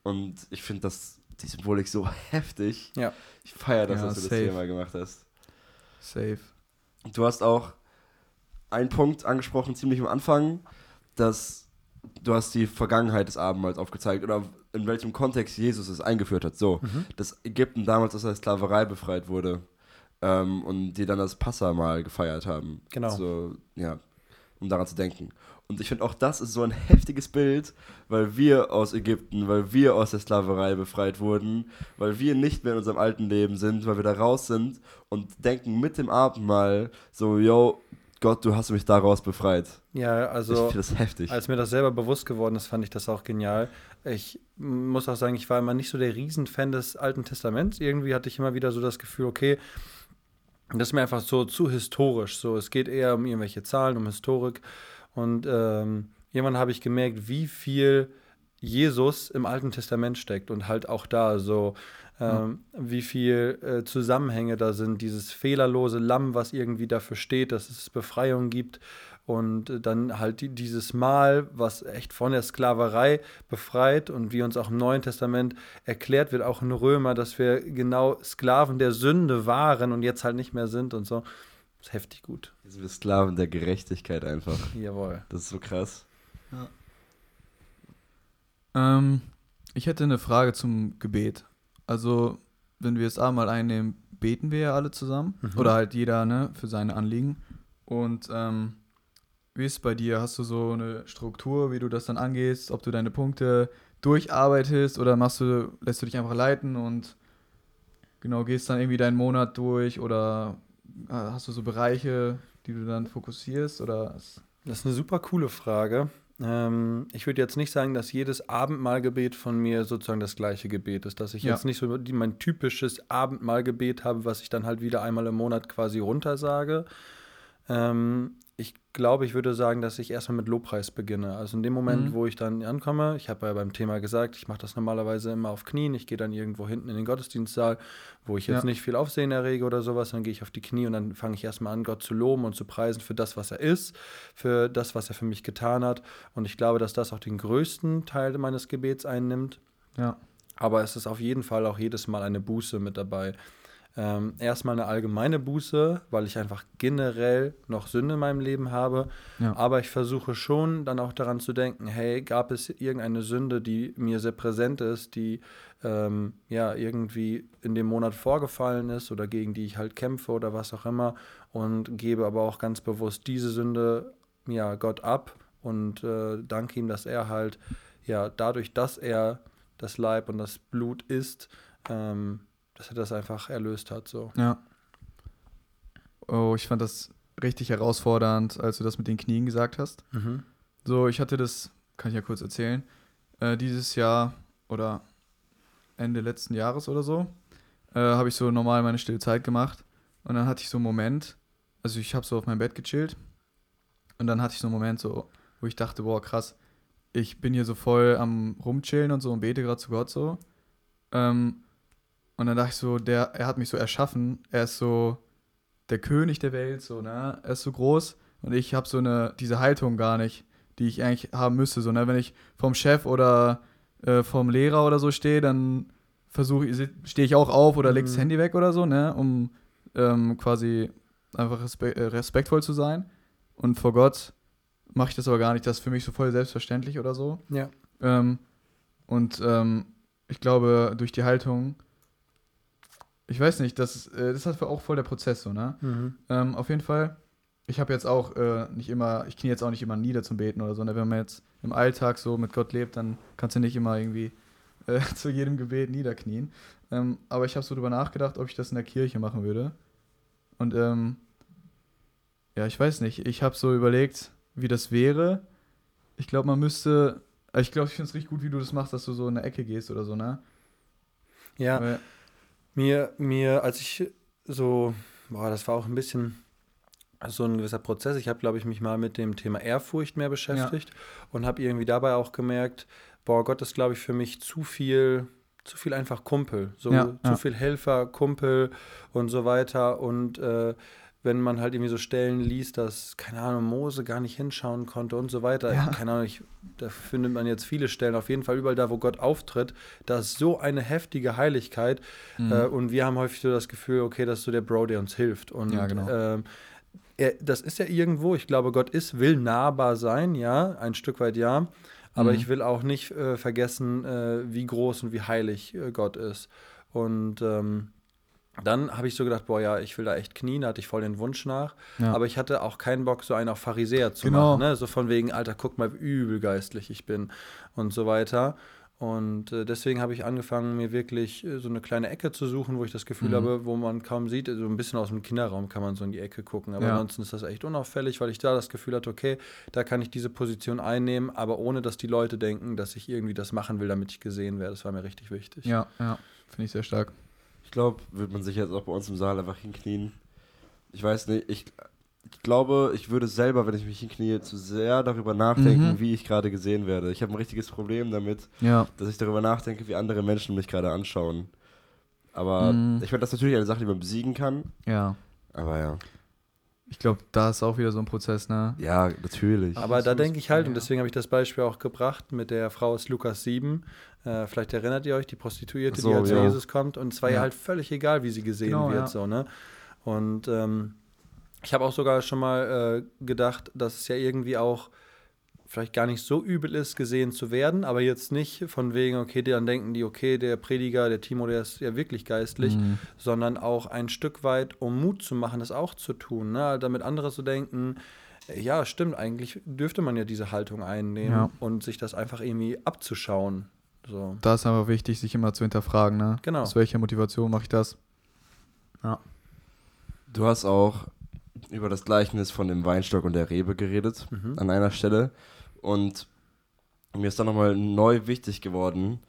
Und ich finde das, die Symbolik so heftig. Ja. Ich feiere das, Ja, dass du das safe. hier mal gemacht hast. safe. Du hast auch einen Punkt angesprochen, ziemlich am Anfang, dass du hast die Vergangenheit des Abendmahls aufgezeigt oder in welchem Kontext Jesus es eingeführt hat. So, Mhm. dass Ägypten damals aus der Sklaverei befreit wurde ähm, und die dann das Passamal gefeiert haben. Genau. So, ja, um daran zu denken. Und ich finde auch das ist so ein heftiges Bild, weil wir aus Ägypten, weil wir aus der Sklaverei befreit wurden, weil wir nicht mehr in unserem alten Leben sind, weil wir da raus sind und denken mit dem Abendmahl so, yo, Gott, du hast mich daraus befreit. Ja, ich also finde das heftig. Als mir das selber bewusst geworden ist, fand ich das auch genial. Ich muss auch sagen, ich war immer nicht so der Riesenfan des Alten Testaments. Irgendwie hatte ich immer wieder so das Gefühl, okay, das ist mir einfach so zu historisch. So, es geht eher um irgendwelche Zahlen, um Historik. Und ähm, irgendwann habe ich gemerkt, wie viel Jesus im Alten Testament steckt und halt auch da so, ähm, ja. wie viel äh, Zusammenhänge da sind, dieses fehlerlose Lamm, was irgendwie dafür steht, dass es Befreiung gibt und äh, dann halt die, dieses Mal, was echt von der Sklaverei befreit und wie uns auch im Neuen Testament erklärt wird, auch in Römer, dass wir genau Sklaven der Sünde waren und jetzt halt nicht mehr sind und so. Das ist heftig gut. Jetzt sind wir Sklaven der Gerechtigkeit einfach. Jawohl. Das ist so krass. Ja. Ähm, ich hätte eine Frage zum Gebet. Also, wenn wir das Abendmahl einnehmen, beten wir ja alle zusammen. Mhm. Oder halt jeder ne, für seine Anliegen. Und ähm, wie ist es bei dir? Hast du so eine Struktur, wie du das dann angehst? Ob du deine Punkte durcharbeitest oder machst du, lässt du dich einfach leiten und genau gehst dann irgendwie deinen Monat durch oder äh, hast du so Bereiche, die du dann fokussierst oder? Das ist eine super coole Frage. Ähm, ich würde jetzt nicht sagen, dass jedes Abendmahlgebet von mir sozusagen das gleiche Gebet ist, dass ich ja. jetzt nicht so mein typisches Abendmahlgebet habe, was ich dann halt wieder einmal im Monat quasi runtersage. Ähm, ich glaube, ich würde sagen, dass ich erstmal mit Lobpreis beginne. Also in dem Moment, mhm. wo ich dann ankomme, ich habe ja beim Thema gesagt, ich mache das normalerweise immer auf Knien. Ich gehe dann irgendwo hinten in den Gottesdienstsaal, wo ich jetzt ja. nicht viel Aufsehen errege oder sowas. Dann gehe ich auf die Knie und dann fange ich erstmal an, Gott zu loben und zu preisen für das, was er ist, für das, was er für mich getan hat. Und ich glaube, dass das auch den größten Teil meines Gebets einnimmt. Ja. Aber es ist auf jeden Fall auch jedes Mal eine Buße mit dabei. Ähm, erstmal eine allgemeine Buße, weil ich einfach generell noch Sünde in meinem Leben habe. Ja. Aber ich versuche schon dann auch daran zu denken, hey, gab es irgendeine Sünde, die mir sehr präsent ist, die ähm, ja irgendwie in dem Monat vorgefallen ist oder gegen die ich halt kämpfe oder was auch immer und gebe aber auch ganz bewusst diese Sünde ja Gott ab und äh, danke ihm, dass er halt ja dadurch, dass er das Leib und das Blut ist, ähm, dass er das einfach erlöst hat. So. Ja. Oh, ich fand das richtig herausfordernd, als du das mit den Knien gesagt hast. Mhm. So, ich hatte das, kann ich ja kurz erzählen, äh, dieses Jahr oder Ende letzten Jahres oder so, äh, habe ich so normal meine stille Zeit gemacht. Und dann hatte ich so einen Moment, also ich habe so auf meinem Bett gechillt. Und dann hatte ich so einen Moment, so, wo ich dachte, boah, krass, ich bin hier so voll am Rumchillen und so und bete gerade zu Gott so. Ähm, und dann dachte ich so, der, er hat mich so erschaffen. Er ist so der König der Welt, so, ne? Er ist so groß und ich habe so eine, diese Haltung gar nicht, die ich eigentlich haben müsste. So, ne? Wenn ich vom Chef oder äh, vom Lehrer oder so stehe, dann versuche ich, stehe ich auch auf oder mhm. lege das Handy weg oder so, ne? Um ähm, quasi einfach respe äh, respektvoll zu sein. Und vor Gott mache ich das aber gar nicht. Das ist für mich so voll selbstverständlich oder so. Ja. Ähm, und ähm, ich glaube, durch die Haltung ich weiß nicht, das, äh, das ist auch voll der Prozess so, ne? Mhm. Ähm, auf jeden Fall, ich habe jetzt auch äh, nicht immer, ich knie jetzt auch nicht immer nieder zum Beten oder so, ne? Wenn man jetzt im Alltag so mit Gott lebt, dann kannst du nicht immer irgendwie äh, zu jedem Gebet niederknien. Ähm, aber ich habe so drüber nachgedacht, ob ich das in der Kirche machen würde. Und ähm, ja, ich weiß nicht, ich habe so überlegt, wie das wäre. Ich glaube, man müsste, ich glaube, ich finde es richtig gut, wie du das machst, dass du so in eine Ecke gehst oder so, ne? Ja. Weil, mir, mir, als ich so, boah, das war auch ein bisschen so ein gewisser Prozess. Ich habe, glaube ich, mich mal mit dem Thema Ehrfurcht mehr beschäftigt ja. und habe irgendwie dabei auch gemerkt, boah, Gott ist, glaube ich, für mich zu viel, zu viel einfach Kumpel, so ja, zu ja. viel Helfer, Kumpel und so weiter und äh, wenn man halt irgendwie so Stellen liest, dass, keine Ahnung, Mose gar nicht hinschauen konnte und so weiter. Ja. Keine Ahnung, ich, da findet man jetzt viele Stellen, auf jeden Fall überall da, wo Gott auftritt, da ist so eine heftige Heiligkeit. Mhm. Äh, und wir haben häufig so das Gefühl, okay, das ist so der Bro, der uns hilft. Und ja, genau. äh, er, das ist ja irgendwo, ich glaube, Gott ist, will nahbar sein, ja, ein Stück weit ja. Aber mhm. ich will auch nicht äh, vergessen, äh, wie groß und wie heilig äh, Gott ist. Und ähm, dann habe ich so gedacht, boah, ja, ich will da echt knien, da hatte ich voll den Wunsch nach. Ja. Aber ich hatte auch keinen Bock, so einen auf Pharisäer zu genau. machen. Ne? So von wegen, Alter, guck mal, wie übel geistlich ich bin und so weiter. Und äh, deswegen habe ich angefangen, mir wirklich äh, so eine kleine Ecke zu suchen, wo ich das Gefühl mhm. habe, wo man kaum sieht, so ein bisschen aus dem Kinderraum kann man so in die Ecke gucken. Aber ja. ansonsten ist das echt unauffällig, weil ich da das Gefühl hatte, okay, da kann ich diese Position einnehmen, aber ohne dass die Leute denken, dass ich irgendwie das machen will, damit ich gesehen werde. Das war mir richtig wichtig. Ja, ja, finde ich sehr stark. Ich glaube, wird man sich jetzt auch bei uns im Saal einfach hinknien. Ich weiß nicht, ich, ich glaube, ich würde selber, wenn ich mich hinknie, zu sehr darüber nachdenken, Mhm. wie ich gerade gesehen werde. Ich habe ein richtiges Problem damit, Ja. dass ich darüber nachdenke, wie andere Menschen mich gerade anschauen. Aber Mhm. ich finde das natürlich eine Sache, die man besiegen kann. Ja. Aber ja. Ich glaube, da ist auch wieder so ein Prozess, ne? Ja, natürlich. Aber da denke ich halt, ja. und deswegen habe ich das Beispiel auch gebracht mit der Frau aus Lukas 7. Äh, vielleicht erinnert ihr euch, die Prostituierte, So, die halt zu ja. Jesus kommt. Und es war ja. Ja. halt völlig egal, wie sie gesehen Genau, wird. ja. So, ne? Und ähm, ich habe auch sogar schon mal äh, gedacht, dass es ja irgendwie auch vielleicht gar nicht so übel ist, gesehen zu werden, aber jetzt nicht von wegen, okay, dann denken die, okay, der Prediger, der Timo, der ist ja wirklich geistlich, Mhm. sondern auch ein Stück weit, um Mut zu machen, das auch zu tun. Ne? Damit andere so denken, äh, ja, stimmt, eigentlich dürfte man ja diese Haltung einnehmen Ja. und sich das einfach irgendwie abzuschauen. So. Da ist aber wichtig, sich immer zu hinterfragen, ne? Genau. Aus welcher Motivation mache ich das? Du hast auch über das Gleichnis von dem Weinstock und der Rebe geredet, Mhm. an einer Stelle. Und mir ist dann nochmal neu wichtig geworden,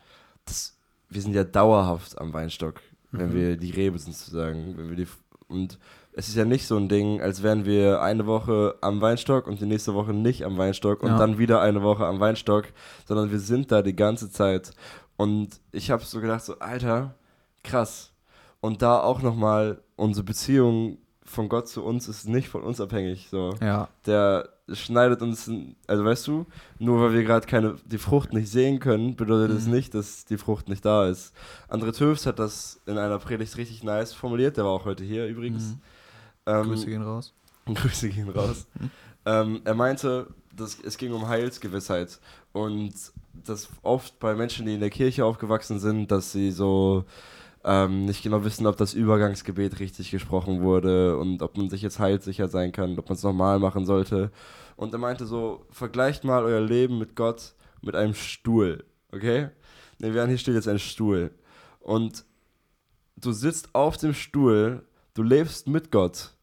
dass wir sind ja dauerhaft am Weinstock, wenn Mhm. wir die Rebe sind sozusagen. Wenn wir die, und es ist ja nicht so ein Ding, als wären wir eine Woche am Weinstock und die nächste Woche nicht am Weinstock und Ja. dann wieder eine Woche am Weinstock, sondern wir sind da die ganze Zeit. Und ich habe so gedacht, so, Alter, krass. Und da auch nochmal, unsere Beziehung von Gott zu uns ist nicht von uns abhängig. So. Ja. Der schneidet uns, also weißt du, nur weil wir gerade keine, die Frucht nicht sehen können, bedeutet es Mhm. nicht, dass die Frucht nicht da ist. André Töfs hat das in einer Predigt richtig nice formuliert, der war auch heute hier übrigens. Mhm. Ähm, Grüße gehen raus. Grüße gehen raus. ähm, er meinte, dass es ging um Heilsgewissheit und dass oft bei Menschen, die in der Kirche aufgewachsen sind, dass sie so ähm, nicht genau wissen, ob das Übergangsgebet richtig gesprochen wurde und ob man sich jetzt heilsicher sein kann, ob man es normal machen sollte. Und er meinte so, vergleicht mal euer Leben mit Gott mit einem Stuhl, okay? Ne, während hier steht jetzt ein Stuhl. Und du sitzt auf dem Stuhl, du lebst mit Gott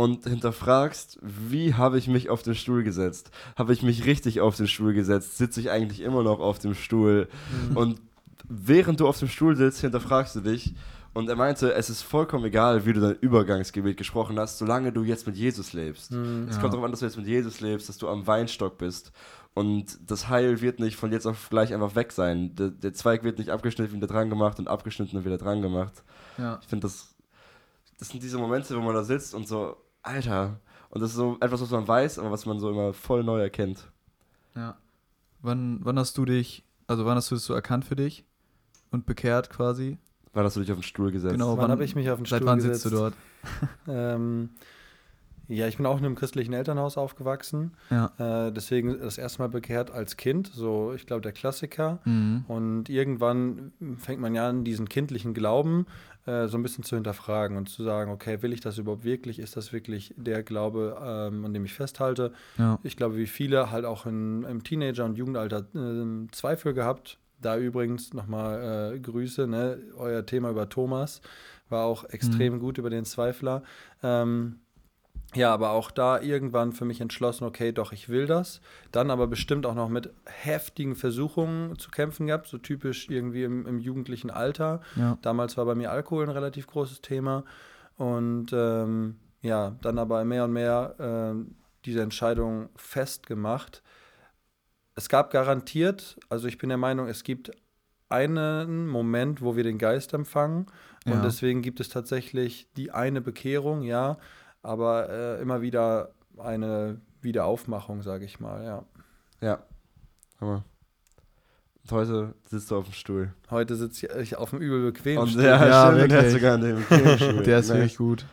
und hinterfragst, wie habe ich mich auf den Stuhl gesetzt? Habe ich mich richtig auf den Stuhl gesetzt? Sitze ich eigentlich immer noch auf dem Stuhl? Und während du auf dem Stuhl sitzt, hinterfragst du dich. Und er meinte, es ist vollkommen egal, wie du dein Übergangsgebet gesprochen hast, solange du jetzt mit Jesus lebst. Mhm. Es Ja. kommt darauf an, dass du jetzt mit Jesus lebst, dass du am Weinstock bist. Und das Heil wird nicht von jetzt auf gleich einfach weg sein. Der, der Zweig wird nicht abgeschnitten, wieder dran gemacht und abgeschnitten und wieder dran gemacht. Ja. Ich finde, das, das sind diese Momente, wo man da sitzt und so, Alter. Und das ist so etwas, was man weiß, aber was man so immer voll neu erkennt. Ja. Wann, wann hast du dich, also wann hast du es so erkannt für dich und bekehrt quasi? Wann hast du dich auf den Stuhl gesetzt? Genau. Wann habe ich mich auf den Seit Stuhl wann gesetzt? sitzt du dort? Ähm, ja, ich bin auch in einem christlichen Elternhaus aufgewachsen. Ja. Äh, deswegen das erste Mal bekehrt als Kind, so ich glaube der Klassiker. Mhm. Und irgendwann fängt man ja an, diesen kindlichen Glauben äh, so ein bisschen zu hinterfragen und zu sagen, okay, will ich das überhaupt wirklich? Ist das wirklich der Glaube, ähm, an dem ich festhalte? Ja. Ich glaube, wie viele halt auch in, im Teenager- und Jugendalter äh, Zweifel gehabt. Da übrigens nochmal äh, Grüße, ne? euer Thema über Thomas war auch extrem gut über den Zweifler. Ähm, ja, aber auch da irgendwann für mich entschlossen, okay, doch, ich will das. Dann aber bestimmt auch noch mit heftigen Versuchungen zu kämpfen gehabt, so typisch irgendwie im, im jugendlichen Alter. Ja. Damals war bei mir Alkohol ein relativ großes Thema. Und ähm, ja, dann aber mehr und mehr ähm, diese Entscheidung festgemacht. Es gab garantiert, also ich bin der Meinung, es gibt einen Moment, wo wir den Geist empfangen. Und Ja. deswegen gibt es tatsächlich die eine Bekehrung, ja, aber äh, immer wieder eine Wiederaufmachung, sage ich mal, ja. Ja. Hammer. Und heute sitzt du auf dem Stuhl. Heute sitze ich auf dem übel bequemen Und Stuhl. ja, Ja, stimmt, er wirklich. sogar an dem Stuhl. Der ist Nice. wirklich gut.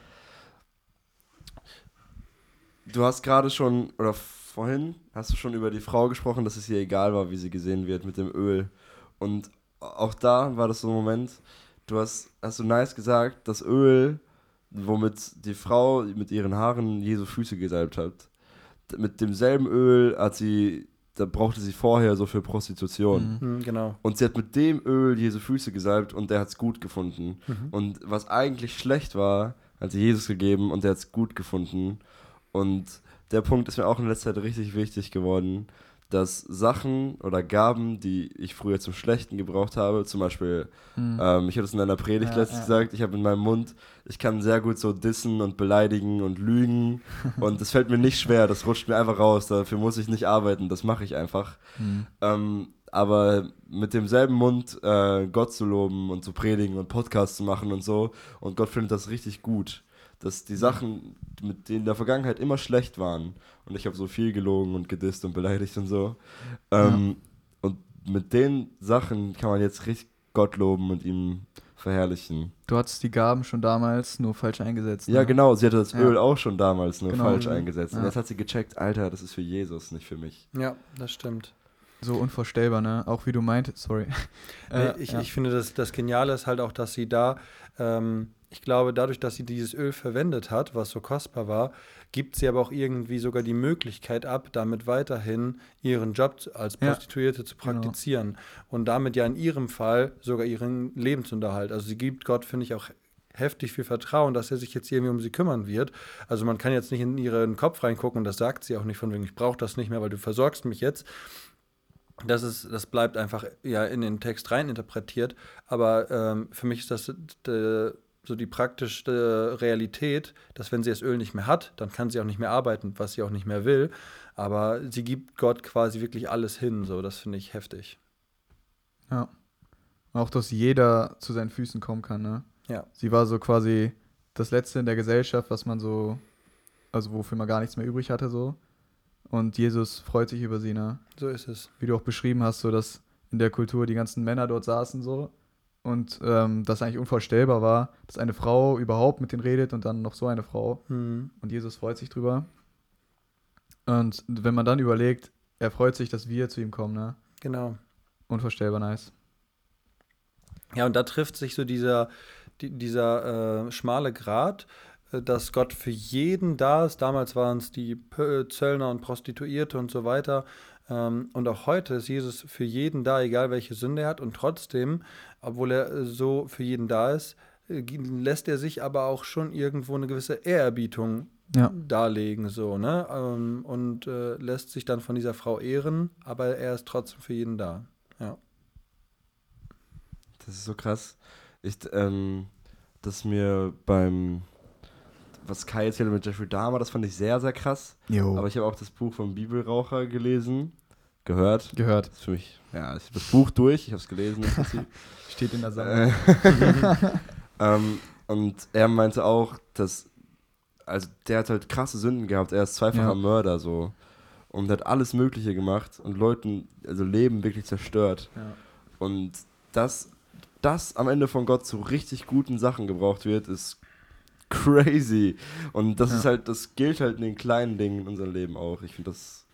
Du hast gerade schon, oder vorhin, hast du schon über die Frau gesprochen, dass es ihr egal war, wie sie gesehen wird mit dem Öl. Und auch da war das so ein Moment, du hast, hast du nice gesagt, das Öl, womit die Frau mit ihren Haaren Jesu Füße gesalbt hat, mit demselben Öl hat sie, da brauchte sie vorher so für Prostitution. Mhm. Mhm, genau. Und sie hat mit dem Öl Jesu Füße gesalbt und der hat es gut gefunden. Mhm. Und was eigentlich schlecht war, hat sie Jesus gegeben und der hat es gut gefunden. Und der Punkt ist mir auch in letzter Zeit richtig wichtig geworden, dass Sachen oder Gaben, die ich früher zum Schlechten gebraucht habe, zum Beispiel, ähm, ich habe es in einer Predigt Ja, letztens ja. gesagt, ich habe in meinem Mund, ich kann sehr gut so dissen und beleidigen und lügen und das fällt mir nicht schwer, das rutscht mir einfach raus, dafür muss ich nicht arbeiten, das mache ich einfach. Mhm. Ähm, aber mit demselben Mund äh, Gott zu loben und zu predigen und Podcasts zu machen und so. Und Gott findet das richtig gut. Dass die Sachen, mit denen in der Vergangenheit immer schlecht waren. Und ich habe so viel gelogen und gedisst und beleidigt und so. Ähm, Und mit den Sachen kann man jetzt richtig Gott loben und ihm verherrlichen. Du hattest die Gaben schon damals nur falsch eingesetzt. Ja, ne? genau. Sie hatte das Ja. Öl auch schon damals nur Genau. falsch eingesetzt. Und Ja. jetzt hat sie gecheckt, Alter, das ist für Jesus, nicht für mich. Ja, das stimmt. So unvorstellbar, ne? Auch wie du meintest, sorry. Äh, ich, ja. ich finde, das, das Geniale ist halt auch, dass sie da, ähm, ich glaube, dadurch, dass sie dieses Öl verwendet hat, was so kostbar war, gibt sie aber auch irgendwie sogar die Möglichkeit ab, damit weiterhin ihren Job als Ja, Prostituierte zu genau. praktizieren. Und damit ja in ihrem Fall sogar ihren Lebensunterhalt. Also sie gibt Gott, finde ich, auch heftig viel Vertrauen, dass er sich jetzt irgendwie um sie kümmern wird. Also man kann jetzt nicht in ihren Kopf reingucken und das sagt sie auch nicht von wegen, ich brauche das nicht mehr, weil du versorgst mich jetzt. Das, ist, das bleibt einfach ja in den Text rein interpretiert. Aber ähm, für mich ist das äh, so die praktische Realität, dass wenn sie das Öl nicht mehr hat, dann kann sie auch nicht mehr arbeiten, was sie auch nicht mehr will. Aber sie gibt Gott quasi wirklich alles hin. So, das finde ich heftig. Ja. Auch, dass jeder zu seinen Füßen kommen kann, ne? Ja. Sie war so quasi das Letzte in der Gesellschaft, was man so, also wofür man gar nichts mehr übrig hatte, so. Und Jesus freut sich über sie, ne? So ist es. Wie du auch beschrieben hast, so dass in der Kultur die ganzen Männer dort saßen, so. Und ähm, das eigentlich unvorstellbar war, dass eine Frau überhaupt mit denen redet und dann noch so eine Frau. Hm. Und Jesus freut sich drüber. Und wenn man dann überlegt, er freut sich, dass wir zu ihm kommen, ne? Genau. Unvorstellbar nice. Ja, und da trifft sich so dieser, die, dieser äh, schmale Grat, dass Gott für jeden da ist. Damals waren es die P Zöllner und Prostituierte und so weiter. Ähm, und auch heute ist Jesus für jeden da, egal welche Sünde er hat. Und trotzdem, obwohl er äh, so für jeden da ist, äh, lässt er sich aber auch schon irgendwo eine gewisse Ehrerbietung Ja. darlegen, so, ne? Ähm, und äh, lässt sich dann von dieser Frau ehren, aber er ist trotzdem für jeden da. Ja. Das ist so krass. Ich, ähm, dass mir beim, was Kai erzählte mit Jeffrey Dahmer, das fand ich sehr, sehr krass. Jo. Aber ich habe auch das Buch vom Bibelraucher gelesen, gehört. Gehört. Das ist für mich, ja, ich habe das Buch durch, ich habe es gelesen. Steht in der Sammlung. Äh, ähm, und er meinte auch, dass, also der hat halt krasse Sünden gehabt, er ist zweifacher Ja. Mörder so. Und hat alles Mögliche gemacht und Leuten, also Leben wirklich zerstört. Ja. Und dass das am Ende von Gott zu richtig guten Sachen gebraucht wird, ist crazy. Und das Ja. ist halt, das gilt halt in den kleinen Dingen in unserem Leben auch. Ich finde das.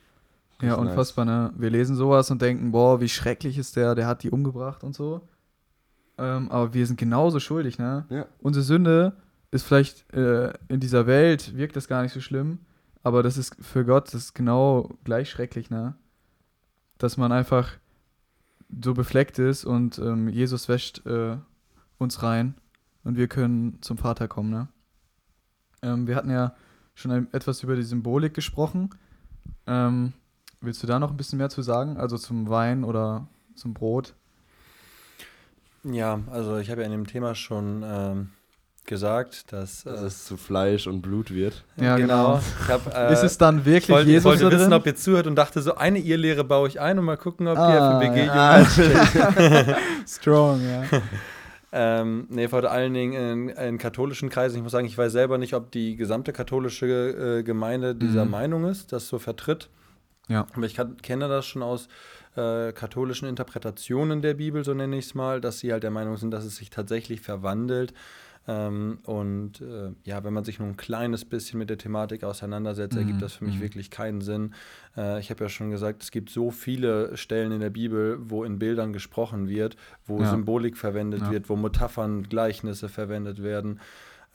Ja, richtig nice. unfassbar, ne? Wir lesen sowas und denken, boah, wie schrecklich ist der, der hat die umgebracht und so. Ähm, aber wir sind genauso schuldig, ne? Ja. Unsere Sünde ist vielleicht äh, in dieser Welt, wirkt das gar nicht so schlimm, aber das ist für Gott, das ist genau gleich schrecklich, ne? Dass man einfach so befleckt ist und ähm, Jesus wäscht äh, uns rein und wir können zum Vater kommen, ne? Ähm, wir hatten ja schon ein, etwas über die Symbolik gesprochen. Ähm, willst du da noch ein bisschen mehr zu sagen? Also zum Wein oder zum Brot? Ja, also ich habe ja in dem Thema schon ähm, gesagt, dass. Dass Äh, es zu Fleisch und Blut wird. Ja, genau. Ich hab, äh, ist es dann wirklich ich wollte, Jesus ich wollte wissen, drin? ob ihr zuhört und dachte, so eine Irrlehre baue ich ein und mal gucken, ob Ah, die FBG ja. Strong, ja. Ähm, nee, vor allen Dingen in, in katholischen Kreisen. Ich muss sagen, ich weiß selber nicht, ob die gesamte katholische äh, Gemeinde dieser Mhm. Meinung ist, das so vertritt. Ja. Aber ich kann, kenne das schon aus äh, katholischen Interpretationen der Bibel, so nenne ich es mal, dass sie halt der Meinung sind, dass es sich tatsächlich verwandelt. Ähm, und äh, ja, wenn man sich nur ein kleines bisschen mit der Thematik auseinandersetzt, Mhm, ergibt das für mich mhm. wirklich keinen Sinn. Äh, ich habe ja schon gesagt, es gibt so viele Stellen in der Bibel, wo in Bildern gesprochen wird, wo Ja. Symbolik verwendet Ja. wird, wo Metaphern, Gleichnisse verwendet werden.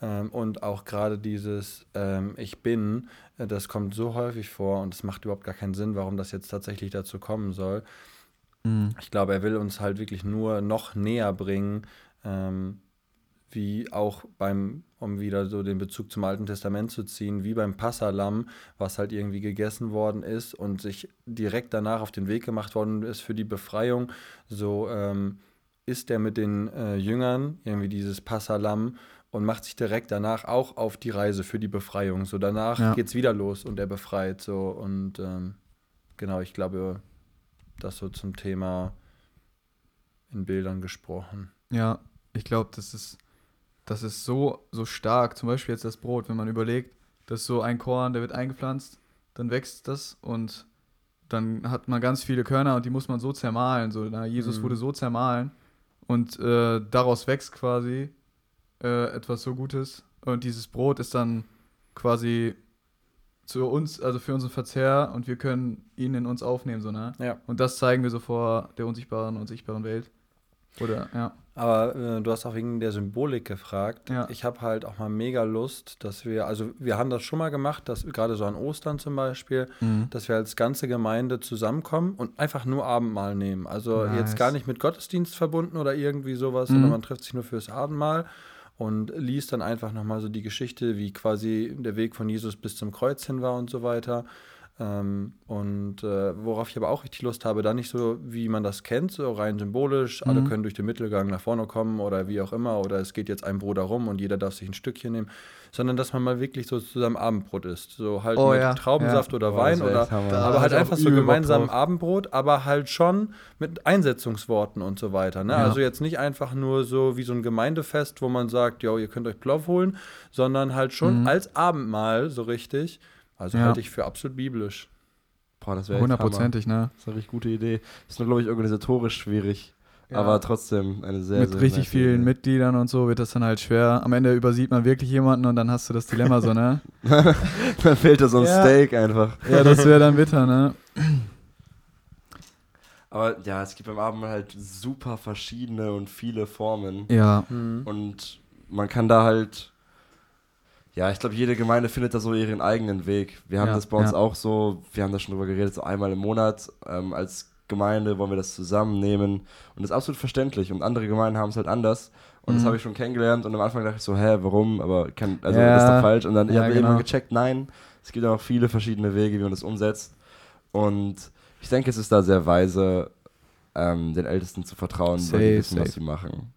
Ähm, und auch gerade dieses ähm, Ich bin, äh, das kommt so häufig vor und es macht überhaupt gar keinen Sinn, warum das jetzt tatsächlich dazu kommen soll. Mhm. Ich glaube, er will uns halt wirklich nur noch näher bringen, ähm, wie auch beim, um wieder so den Bezug zum Alten Testament zu ziehen, wie beim Passalam, was halt irgendwie gegessen worden ist und sich direkt danach auf den Weg gemacht worden ist für die Befreiung, so ähm, ist er mit den äh, Jüngern irgendwie dieses Passalam und macht sich direkt danach auch auf die Reise für die Befreiung. So danach Ja. geht's wieder los und er befreit so und ähm, genau, ich glaube, das so zum Thema in Bildern gesprochen. Ja, ich glaube, das ist, das ist so, so stark. Zum Beispiel jetzt das Brot, wenn man überlegt, dass so ein Korn, der wird eingepflanzt, dann wächst das und dann hat man ganz viele Körner und die muss man so zermahlen. So, na, Jesus Mhm. wurde so zermahlen und äh, daraus wächst quasi äh, etwas so Gutes. Und dieses Brot ist dann quasi zu uns, also für unseren Verzehr und wir können ihn in uns aufnehmen, so, ne? Ja. Und das zeigen wir so vor der unsichtbaren und sichtbaren Welt. Oder, ja. Aber äh, du hast auch wegen der Symbolik gefragt. Ja. Ich habe halt auch mal mega Lust, dass wir, also wir haben das schon mal gemacht, dass gerade so an Ostern zum Beispiel, dass wir als ganze Gemeinde zusammenkommen und einfach nur Abendmahl nehmen. Also Nice. jetzt gar nicht mit Gottesdienst verbunden oder irgendwie sowas, Mhm. sondern man trifft sich nur fürs Abendmahl und liest dann einfach nochmal so die Geschichte, wie quasi der Weg von Jesus bis zum Kreuz hin war und so weiter. Ähm, und äh, worauf ich aber auch richtig Lust habe, da nicht so, wie man das kennt, so rein symbolisch, alle Mhm. können durch den Mittelgang nach vorne kommen oder wie auch immer, oder es geht jetzt ein Bruder rum und jeder darf sich ein Stückchen nehmen, sondern dass man mal wirklich so zusammen Abendbrot isst. So halt Oh mit ja, Traubensaft oder Boah, Wein oder aber halt einfach so gemeinsam drauf. Abendbrot, aber halt schon mit Einsetzungsworten und so weiter. Ne? Ja. Also jetzt nicht einfach nur so wie so ein Gemeindefest, wo man sagt, ja, ihr könnt euch Plov holen, sondern halt schon Mhm. als Abendmahl so richtig. Also Ja. halte ich für absolut biblisch. Boah, das wäre. Hundertprozentig, ne? Das ist eine richtig gute Idee. Ist nur, glaube ich, organisatorisch schwierig. Ja. Aber trotzdem eine sehr, Mit sehr richtig vielen Idee. Mitgliedern und so wird das dann halt schwer. Am Ende übersieht man wirklich jemanden und dann hast du das Dilemma so, ne? Dann fehlt da so ein Ja. Steak einfach. Ja, das wäre dann bitter, ne? Aber ja, es gibt beim Abendmahl halt super verschiedene und viele Formen. Ja, Und man kann da halt. Ja, ich glaube, jede Gemeinde findet da so ihren eigenen Weg. Wir haben Ja, das bei uns ja. auch so, wir haben da schon drüber geredet, so einmal im Monat. Ähm, als Gemeinde wollen wir das zusammennehmen. Und das ist absolut verständlich. Und andere Gemeinden haben es halt anders. Und das Mhm. habe ich schon kennengelernt. Und am Anfang dachte ich so, hä, warum? Aber kann, also Ja. das ist doch falsch. Und dann Ja, ich habe genau. irgendwann gecheckt, nein, es gibt auch viele verschiedene Wege, wie man das umsetzt. Und ich denke, es ist da sehr weise, ähm, den Ältesten zu vertrauen, weil die Safe, wissen, was safe. sie machen.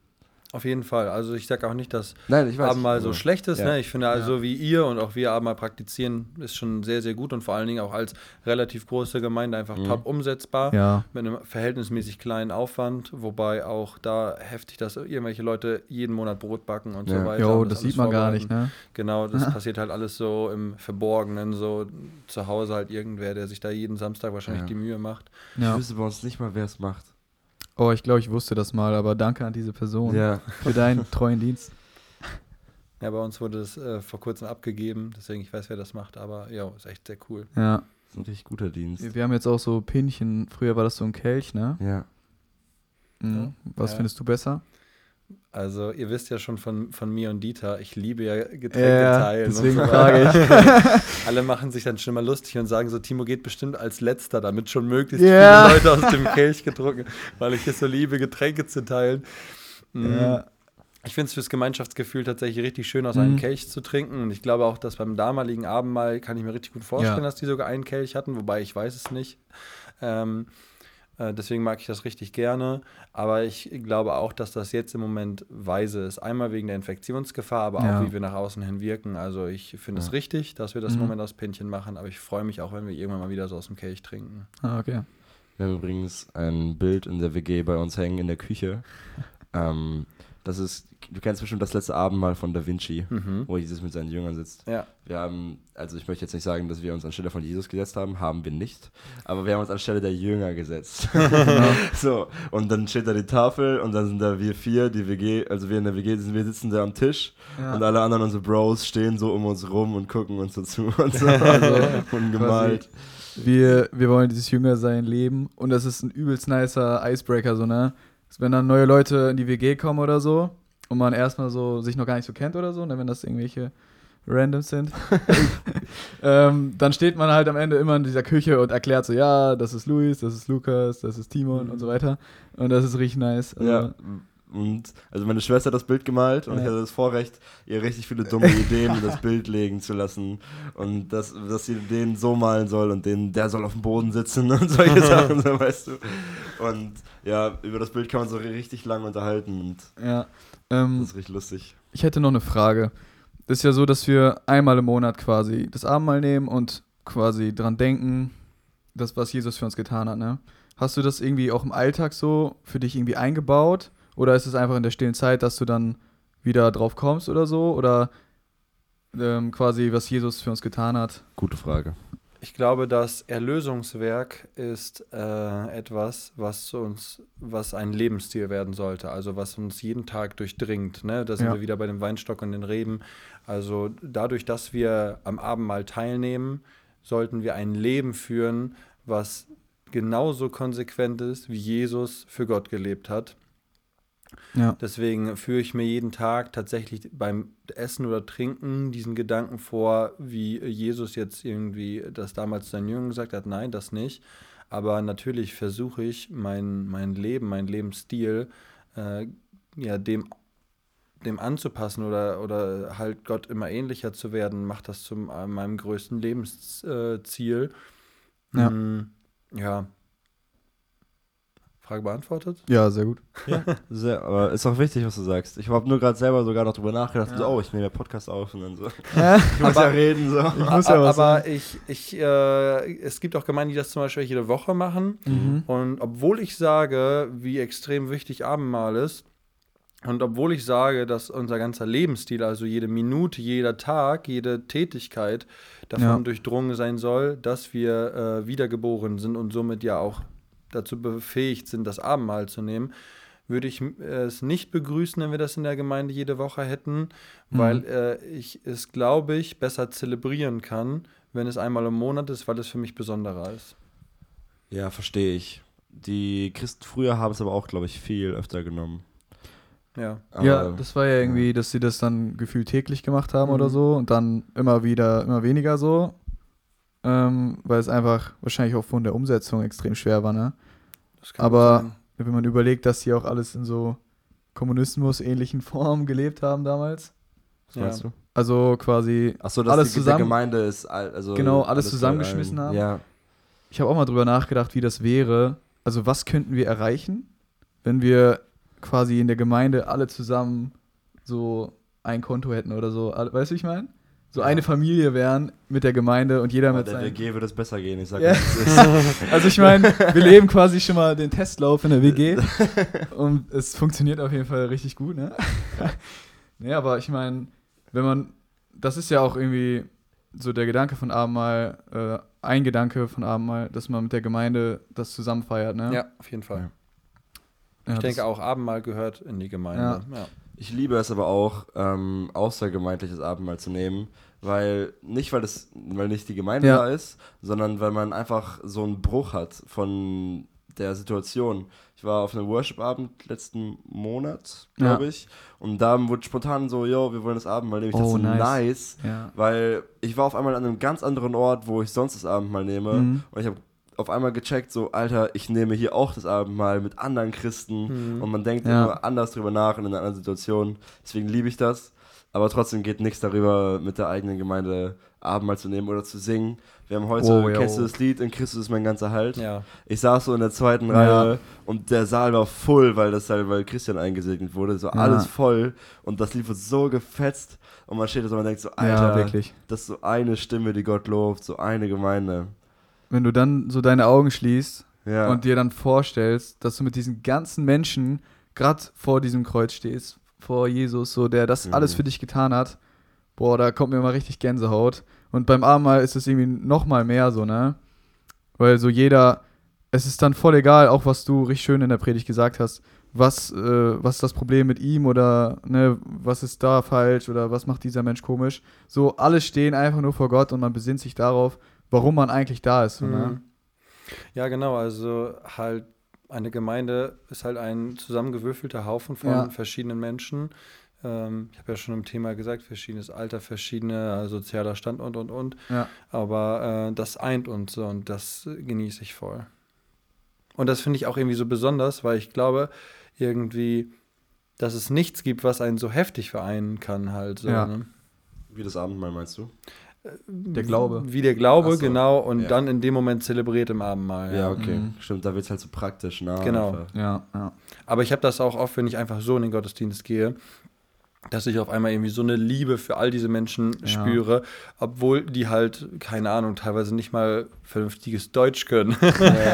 Auf jeden Fall. Also ich sage auch nicht, dass Nein, ich weiß. Abendmahl so schlecht ist. ja. Ne? Ich finde also, wie ihr und auch wir Abendmahl praktizieren, ist schon sehr, sehr gut und vor allen Dingen auch als relativ große Gemeinde einfach Mhm. top umsetzbar. ja. Mit einem verhältnismäßig kleinen Aufwand, wobei auch da heftig, dass irgendwelche Leute jeden Monat Brot backen und Ja. so weiter. Jo, das alles sieht man gar nicht, ne? Genau, das passiert halt alles so im Verborgenen, so zu Hause halt irgendwer, der sich da jeden Samstag wahrscheinlich Ja. die Mühe macht. Ich Ja. wüsste bei uns nicht mal, wer es macht. Oh, ich glaube, ich wusste das mal, aber danke an diese Person Ja. für deinen treuen Dienst. Ja, bei uns wurde es äh, vor kurzem abgegeben, deswegen ich weiß, wer das macht, aber ja, ist echt sehr cool. Ja. Das ist ein richtig guter Dienst. Wir haben jetzt auch so Pinchen. Früher war das so ein Kelch, ne? Ja. Mhm. Was Ja. findest du besser? Also, ihr wisst ja schon von, von mir und Dieter, ich liebe ja Ja, Getränke teilen. und deswegen so frage ich. Alle machen sich dann schon mal lustig und sagen so, Timo geht bestimmt als Letzter, damit schon möglichst Ja. viele Leute aus dem Kelch getrunken, weil ich es so liebe, Getränke zu teilen. Mhm. Ja. Ich finde es fürs Gemeinschaftsgefühl tatsächlich richtig schön, aus Mhm. einem Kelch zu trinken. Und ich glaube auch, dass beim damaligen Abendmahl kann ich mir richtig gut vorstellen, Ja. dass die sogar einen Kelch hatten, wobei ich weiß es nicht. Ähm, äh, deswegen mag ich das richtig gerne. Aber ich glaube auch, dass das jetzt im Moment weise ist. Einmal wegen der Infektionsgefahr, aber Ja. auch wie wir nach außen hin wirken. Also ich finde es Ja. richtig, dass wir das im Mhm. Moment aus Pinchen machen. Aber ich freue mich auch, wenn wir irgendwann mal wieder so aus dem Kelch trinken. Ah, okay. Wir haben übrigens ein Bild in der WG bei uns hängen in der Küche. ähm, das ist, du kennst bestimmt das letzte Abendmahl von Da Vinci, Mhm. wo Jesus mit seinen Jüngern sitzt. Ja. Wir haben, also ich möchte jetzt nicht sagen, dass wir uns anstelle von Jesus gesetzt haben, haben wir nicht. Aber wir haben uns anstelle der Jünger gesetzt. so, und dann steht da die Tafel und dann sind da wir vier, die WG, also wir in der WG, sind, wir sitzen da am Tisch Ja. und alle anderen, unsere Bros, stehen so um uns rum und gucken uns so zu und so. Also, und gemalt. Wir, wir wollen dieses Jüngersein leben und das ist ein übelst nicer Icebreaker, so, ne? Wenn dann neue Leute in die WG kommen oder so und man erstmal so sich noch gar nicht so kennt oder so, ne, wenn das irgendwelche Randoms sind, ähm, dann steht man halt am Ende immer in dieser Küche und erklärt so, ja, das ist Luis, das ist Lukas, das ist Timon und so weiter. Und das ist richtig nice. Also, Ja, Und also meine Schwester hat das Bild gemalt und Ja. ich hatte das Vorrecht, ihr richtig viele dumme Ideen in das Bild legen zu lassen. Und das, dass sie den so malen soll und den, der soll auf dem Boden sitzen und solche Sachen, so, weißt du. Und ja, über das Bild kann man so richtig lang unterhalten und Ja. Das Ähm, ist richtig lustig. ich hätte noch eine Frage. Das ist ja so, dass wir einmal im Monat quasi das Abendmahl nehmen und quasi dran denken, das, was Jesus für uns getan hat, ne? Hast du das irgendwie auch im Alltag so für dich irgendwie eingebaut? Oder ist es einfach in der stillen Zeit, dass du dann wieder drauf kommst oder so? Oder ähm, quasi, was Jesus für uns getan hat? Gute Frage. Ich glaube, das Erlösungswerk ist äh, etwas, was uns, was ein Lebensstil werden sollte, also was uns jeden Tag durchdringt. Ne? Da sind Ja. wir wieder bei dem Weinstock und den Reben. Also dadurch, dass wir am Abendmahl teilnehmen, sollten wir ein Leben führen, was genauso konsequent ist, wie Jesus für Gott gelebt hat. Ja. Deswegen führe ich mir jeden Tag tatsächlich beim Essen oder Trinken diesen Gedanken vor, wie Jesus jetzt irgendwie das damals seinen Jüngern gesagt hat, nein, das nicht. Aber natürlich versuche ich mein, mein Leben, mein Lebensstil, äh, ja, dem, dem anzupassen oder, oder halt Gott immer ähnlicher zu werden, macht das zu äh, meinem größten Lebensziel. Ja. Mm, ja. Frage beantwortet? Ja, sehr gut. Sehr, aber ist auch wichtig, was du sagst. Ich habe nur gerade selber sogar noch drüber nachgedacht, Ja. so, oh, ich nehme ja Podcast auf und dann so. Ja. Ich muss ja reden, so. Ich muss ja was aber ich, ich, äh, es gibt auch Gemeinden, die das zum Beispiel jede Woche machen. Mhm. Und obwohl ich sage, wie extrem wichtig Abendmahl ist, und obwohl ich sage, dass unser ganzer Lebensstil, also jede Minute, jeder Tag, jede Tätigkeit davon Ja. durchdrungen sein soll, dass wir äh, wiedergeboren sind und somit ja auch dazu befähigt sind, das Abendmahl zu nehmen, würde ich äh, es nicht begrüßen, wenn wir das in der Gemeinde jede Woche hätten, weil Mhm. äh, ich es, glaube ich, besser zelebrieren kann, wenn es einmal im Monat ist, weil es für mich besonderer ist. Ja, verstehe ich. Die Christen früher haben es aber auch, glaube ich, viel öfter genommen. Ja. ja, Aber- das war ja irgendwie, dass sie das dann gefühlt täglich gemacht haben Mhm. oder so und dann immer wieder, immer weniger so. Ähm, weil es einfach wahrscheinlich auch von der Umsetzung extrem schwer war, ne? Das kann Aber-. Wenn man überlegt, dass die auch alles in so Kommunismus-ähnlichen Formen gelebt haben damals. Was Ja. meinst du? Also quasi, Achso, dass Alles die, zusammen- der Gemeinde ist, all- also Genau, alles bei zusammengeschmissen allen. haben. Ja, ich habe auch mal drüber nachgedacht, wie das wäre. Also was könnten wir erreichen, wenn wir quasi in der Gemeinde alle zusammen so ein Konto hätten oder so. Weißt du, wie ich meine? So Ja. eine Familie wären mit der Gemeinde und jeder aber mit der seinem. WG würde es besser gehen, ich sag Ja. ja. es ist. Also ich meine, wir leben quasi schon mal den Testlauf in der WG und es funktioniert auf jeden Fall richtig gut, ne? nee, aber ich meine, wenn man, das ist ja auch irgendwie so der Gedanke von Abendmahl, äh, ein Gedanke von Abendmahl, dass man mit der Gemeinde das zusammen feiert, ne? Ja, auf jeden Fall. Ja, ich denke das- auch, Abendmahl gehört in die Gemeinde. Ja. Ich liebe es aber auch, ähm, außergemeindliches Abendmahl zu nehmen, weil nicht, weil das, weil nicht die Gemeinde Ja. da ist, sondern weil man einfach so einen Bruch hat von der Situation. Ich war auf einem Worship-Abend letzten Monat, glaube Ja. ich, und da wurde spontan so, yo, wir wollen das Abendmahl nehmen. Ich dachte Oh, so, nice. nice, Ja. weil ich war auf einmal an einem ganz anderen Ort, wo ich sonst das Abendmahl nehme Mhm. und ich habe auf einmal gecheckt, so, Alter, ich nehme hier auch das Abendmahl mit anderen Christen Mhm. und man denkt Ja. immer anders drüber nach in einer anderen Situation. Deswegen liebe ich das. Aber trotzdem geht nichts darüber, mit der eigenen Gemeinde Abendmahl zu nehmen oder zu singen. Wir haben heute, Oh, kennst du das Lied, in Christus ist mein ganzer Halt? ja. Ich saß so in der zweiten Ja. Reihe und der Saal war voll, weil das halt, weil Christian eingesegnet wurde. So Ja. alles voll und das Lied wird so gefetzt und man steht da so und man denkt so, Alter, das ist so eine Stimme, die Gott lobt, so eine Gemeinde. Wenn du dann so deine Augen schließt Ja. und dir dann vorstellst, dass du mit diesen ganzen Menschen gerade vor diesem Kreuz stehst, vor Jesus, so der das Mhm. alles für dich getan hat, boah, da kommt mir mal richtig Gänsehaut. Und beim Abendmahl ist es irgendwie noch mal mehr so, ne? Weil so jeder, es ist dann voll egal, auch was du richtig schön in der Predigt gesagt hast, was, äh, was ist das Problem mit ihm oder ne, was ist da falsch oder was macht dieser Mensch komisch. So, alle stehen einfach nur vor Gott und man besinnt sich darauf, warum man eigentlich da ist. Ne? Mhm. Ja, genau. Also halt eine Gemeinde ist halt ein zusammengewürfelter Haufen von Ja. verschiedenen Menschen. Ähm, ich habe ja schon im Thema gesagt, verschiedenes Alter, verschiedener sozialer Stand und und und. Ja. Aber äh, das eint uns so und das äh, genieße ich voll. Und das finde ich auch irgendwie so besonders, weil ich glaube, irgendwie dass es nichts gibt, was einen so heftig vereinen kann, halt so. Ja. Ne? Wie das Abendmahl meinst du? Der Glaube. Wie der Glaube, so, genau, und ja. dann in dem Moment zelebriert im Abendmahl. Ja, okay. Mhm. Stimmt, da wird es halt so praktisch nah. Genau. einfach. Ja, ja. Aber ich habe das auch oft, wenn ich einfach so in den Gottesdienst gehe, dass ich auf einmal irgendwie so eine Liebe für all diese Menschen Ja. spüre, obwohl die halt, keine Ahnung, teilweise nicht mal vernünftiges Deutsch können.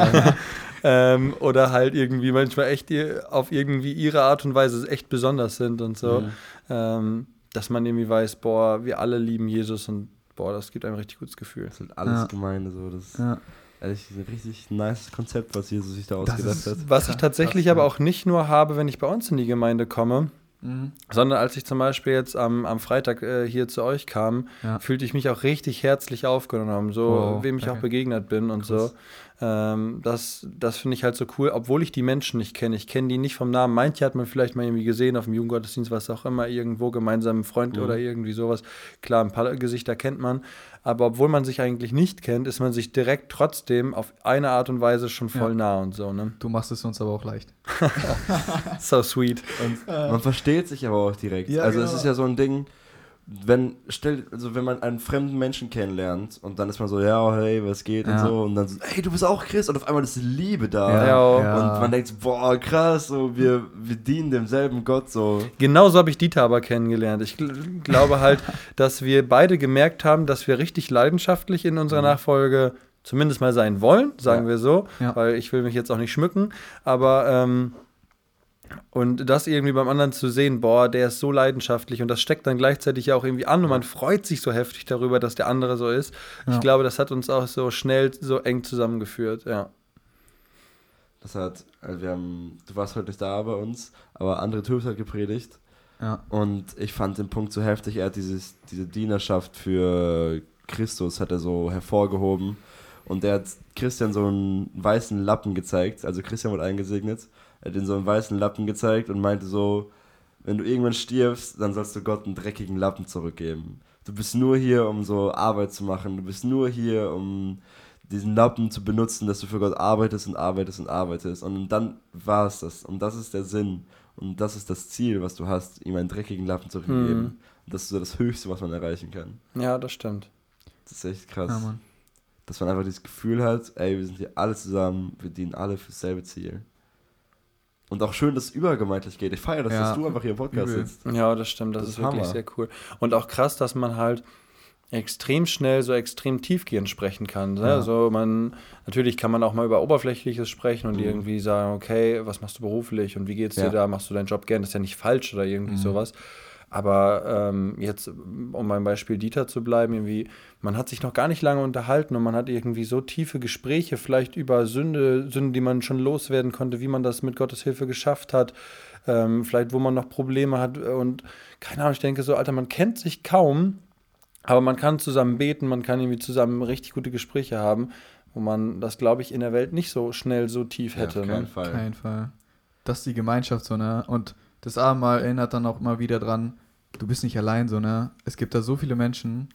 ähm, oder halt irgendwie manchmal echt auf irgendwie ihre Art und Weise echt besonders sind und so. Mhm. Ähm, dass man irgendwie weiß, boah, wir alle lieben Jesus und boah, das gibt einem ein richtig gutes Gefühl. Das sind alles Ja. Gemeinde so. Das ist ja. ehrlich ein richtig nice Konzept, was Jesus sich da ausgedacht ist- hat. Was ich Krass, tatsächlich krass, aber auch nicht nur habe, wenn ich bei uns in die Gemeinde komme, Mhm. sondern als ich zum Beispiel jetzt am, am Freitag äh, hier zu euch kam, Ja. fühlte ich mich auch richtig herzlich aufgenommen, so Oh, wem ich auch danke. begegnet bin und so. Ähm, das das finde ich halt so cool, obwohl ich die Menschen nicht kenne. Ich kenne die nicht vom Namen. Manche hat man vielleicht mal irgendwie gesehen auf dem Jugendgottesdienst, was auch immer, irgendwo gemeinsam einen Freund Mhm. oder irgendwie sowas. Klar, ein paar Gesichter kennt man. Aber obwohl man sich eigentlich nicht kennt, ist man sich direkt trotzdem auf eine Art und Weise schon voll Ja. nah und so, ne? Du machst es uns aber auch leicht. So sweet. Man versteht sich aber auch direkt. Ja, also es genau. ist ja so ein Ding, wenn, stell, also wenn man einen fremden Menschen kennenlernt und dann ist man so, ja, hey, was geht Ja. und so und dann so, hey, du bist auch Christ und auf einmal ist Liebe da. Ja. Und man denkt, boah, krass, so, wir, wir dienen demselben Gott so. Genauso habe ich Dieter aber kennengelernt. Ich gl glaube halt, dass wir beide gemerkt haben, dass wir richtig leidenschaftlich in unserer Nachfolge zumindest mal sein wollen, sagen Ja. wir so, Ja. weil ich will mich jetzt auch nicht schmücken, aber ähm, und das irgendwie beim anderen zu sehen, boah, der ist so leidenschaftlich und das steckt dann gleichzeitig ja auch irgendwie an und man freut sich so heftig darüber, dass der andere so ist. Ja. Ich glaube, das hat uns auch so schnell so eng zusammengeführt, ja. Das hat, also wir haben, du warst heute nicht da bei uns, aber André Tübs hat gepredigt Ja. und ich fand den Punkt so heftig, er hat dieses, diese Dienerschaft für Christus hat er so hervorgehoben und er hat Christian so einen weißen Lappen gezeigt, also Christian wurde eingesegnet, er hat ihm so einen weißen Lappen gezeigt und meinte so, wenn du irgendwann stirbst, dann sollst du Gott einen dreckigen Lappen zurückgeben. Du bist nur hier, um so Arbeit zu machen, du bist nur hier, um diesen Lappen zu benutzen, dass du für Gott arbeitest und arbeitest und arbeitest. Und dann war es das. Und das ist der Sinn. Und das ist das Ziel, was du hast, ihm einen dreckigen Lappen zu geben. Mhm. Und das ist so das Höchste, was man erreichen kann. Ja, das stimmt. Das ist echt krass. Ja, Mann. Dass man einfach dieses Gefühl hat, ey, wir sind hier alle zusammen, wir dienen alle fürs selbe Ziel. Und auch schön, dass es übergemeintlich geht. Ich feiere das, Ja. dass du einfach hier im Podcast Übel. sitzt. Ja, das stimmt. Das, Das ist ist wirklich sehr cool. Und auch krass, dass man halt extrem schnell so extrem tiefgehend sprechen kann. Ne? Ja. Also man, natürlich kann man auch mal über Oberflächliches sprechen und Mhm. irgendwie sagen, okay, was machst du beruflich und wie geht's dir Ja. da? Machst du deinen Job gern? Das ist ja nicht falsch oder irgendwie Mhm. sowas. Aber ähm, jetzt, um beim Beispiel Dieter zu bleiben, irgendwie, man hat sich noch gar nicht lange unterhalten und man hat irgendwie so tiefe Gespräche, vielleicht über Sünde, Sünden, die man schon loswerden konnte, wie man das mit Gottes Hilfe geschafft hat, ähm, vielleicht wo man noch Probleme hat und keine Ahnung, ich denke so, Alter, man kennt sich kaum, aber man kann zusammen beten, man kann irgendwie zusammen richtig gute Gespräche haben, wo man das, glaube ich, in der Welt nicht so schnell so tief Ja, hätte. auf keinen ne? Fall. Kein Fall. Das ist die Gemeinschaft so, ne? Und das Abendmahl erinnert dann auch immer wieder dran, du bist nicht allein so, ne? Es gibt da so viele Menschen,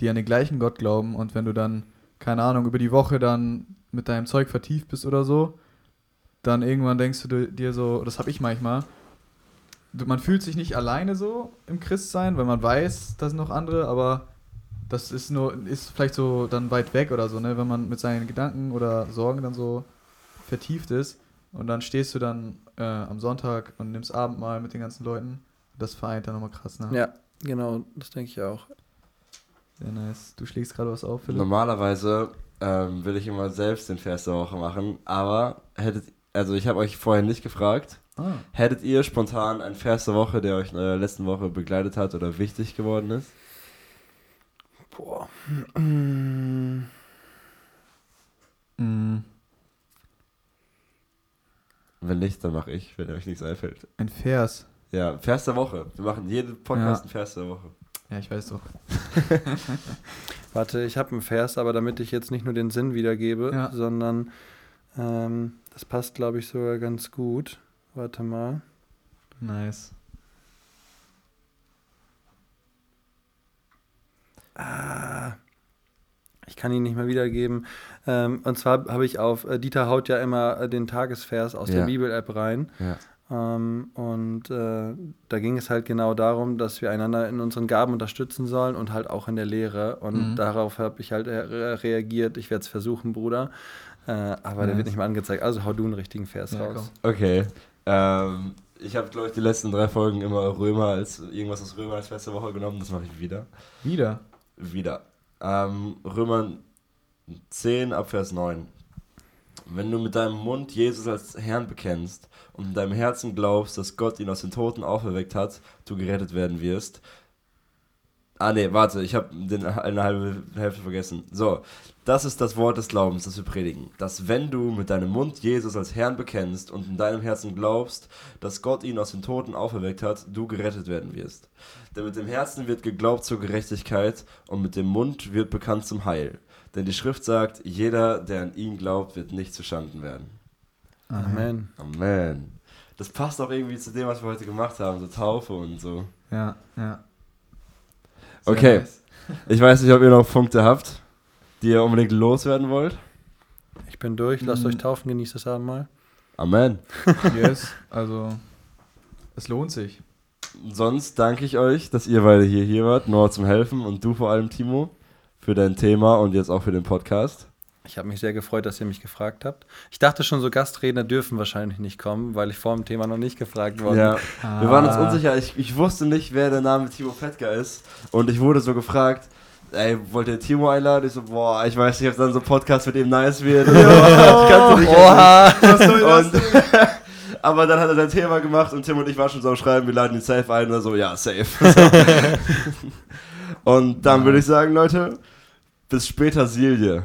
die an den gleichen Gott glauben und wenn du dann, keine Ahnung, über die Woche dann mit deinem Zeug vertieft bist oder so, dann irgendwann denkst du dir- so, das habe ich manchmal, man fühlt sich nicht alleine so im Christsein, weil man weiß, da sind noch andere, aber das ist nur, ist vielleicht so dann weit weg oder so, ne? Wenn man mit seinen Gedanken oder Sorgen dann so vertieft ist und dann stehst du dann äh, am Sonntag und nimmst Abendmahl mit den ganzen Leuten. Das vereint dann nochmal krass, ne? Ja, genau, das denke ich auch. Sehr nice. Du schlägst gerade was auf, Philipp? Normalerweise ähm, will ich immer selbst den Vers der Woche machen, aber hättet, also ich habe euch vorher nicht gefragt, Ah. hättet ihr spontan einen Vers der Woche, der euch in der letzten Woche begleitet hat oder wichtig geworden ist? Boah. Mm. Wenn nicht, dann mache ich, wenn euch nichts einfällt. Ein Vers. Ja, Vers der Woche. Wir machen jeden Podcast Ja. einen Vers der Woche. Ja, ich weiß doch. Warte, ich habe einen Vers, aber damit ich jetzt nicht nur den Sinn wiedergebe, Ja. sondern ähm, das passt, glaube ich, sogar ganz gut. Warte mal. Nice. Ah, ich kann ihn nicht mehr wiedergeben. Ähm, und zwar habe ich auf, äh, Dieter haut ja immer äh, den Tagesvers aus Ja. der Bibel-App rein. Ja. Ähm, und äh, da ging es halt genau darum, dass wir einander in unseren Gaben unterstützen sollen und halt auch in der Lehre. Und Mhm. darauf habe ich halt re reagiert. Ich werde es versuchen, Bruder. Äh, aber der Nice. wird nicht mal angezeigt. Also hau du einen richtigen Vers Ja, raus. Okay. Ähm, ich habe, glaube ich, die letzten drei Folgen immer Römer als irgendwas aus Römer als letzte Woche genommen. Das mache ich wieder. Wieder. Wieder. Ähm, Römer 10 ab Vers 9. Wenn du mit deinem Mund Jesus als Herrn bekennst und in deinem Herzen glaubst, dass Gott ihn aus den Toten auferweckt hat, du gerettet werden wirst. Ah nee, warte, ich habe eine halbe Hälfte vergessen. So, das ist das Wort des Glaubens, das wir predigen. Dass wenn du mit deinem Mund Jesus als Herrn bekennst und in deinem Herzen glaubst, dass Gott ihn aus den Toten auferweckt hat, du gerettet werden wirst. Denn mit dem Herzen wird geglaubt zur Gerechtigkeit und mit dem Mund wird bekannt zum Heil. Denn die Schrift sagt, jeder, der an ihn glaubt, wird nicht zuschanden werden. Amen. Amen. Das passt auch irgendwie zu dem, was wir heute gemacht haben, so Taufe und so. Ja, ja. Okay. nice. Ich weiß nicht, ob ihr noch Punkte habt, die ihr unbedingt loswerden wollt. Ich bin durch. Lasst Mhm. euch taufen. Genießt das Abendmahl. Amen. Yes, also es lohnt sich. Sonst danke ich euch, dass ihr beide hier, hier wart, Noah zum Helfen und du vor allem, Timo, für dein Thema und jetzt auch für den Podcast. Ich habe mich sehr gefreut, dass ihr mich gefragt habt. Ich dachte schon, so Gastredner dürfen wahrscheinlich nicht kommen, weil ich vor dem Thema noch nicht gefragt worden Ja, wir waren uns Ah. unsicher. Ich, ich wusste nicht, wer der Name Timo Fetka ist. Und ich wurde so gefragt, ey, wollt ihr Timo einladen? Ich so, boah, ich weiß nicht, ob dann so ein Podcast mit ihm nice wird. ich kannte dich Oha! und, aber dann hat er sein Thema gemacht und Tim und ich waren schon so am Schreiben, wir laden ihn safe ein oder so, ja, safe. und dann würde ich sagen, Leute, bis später, Silje.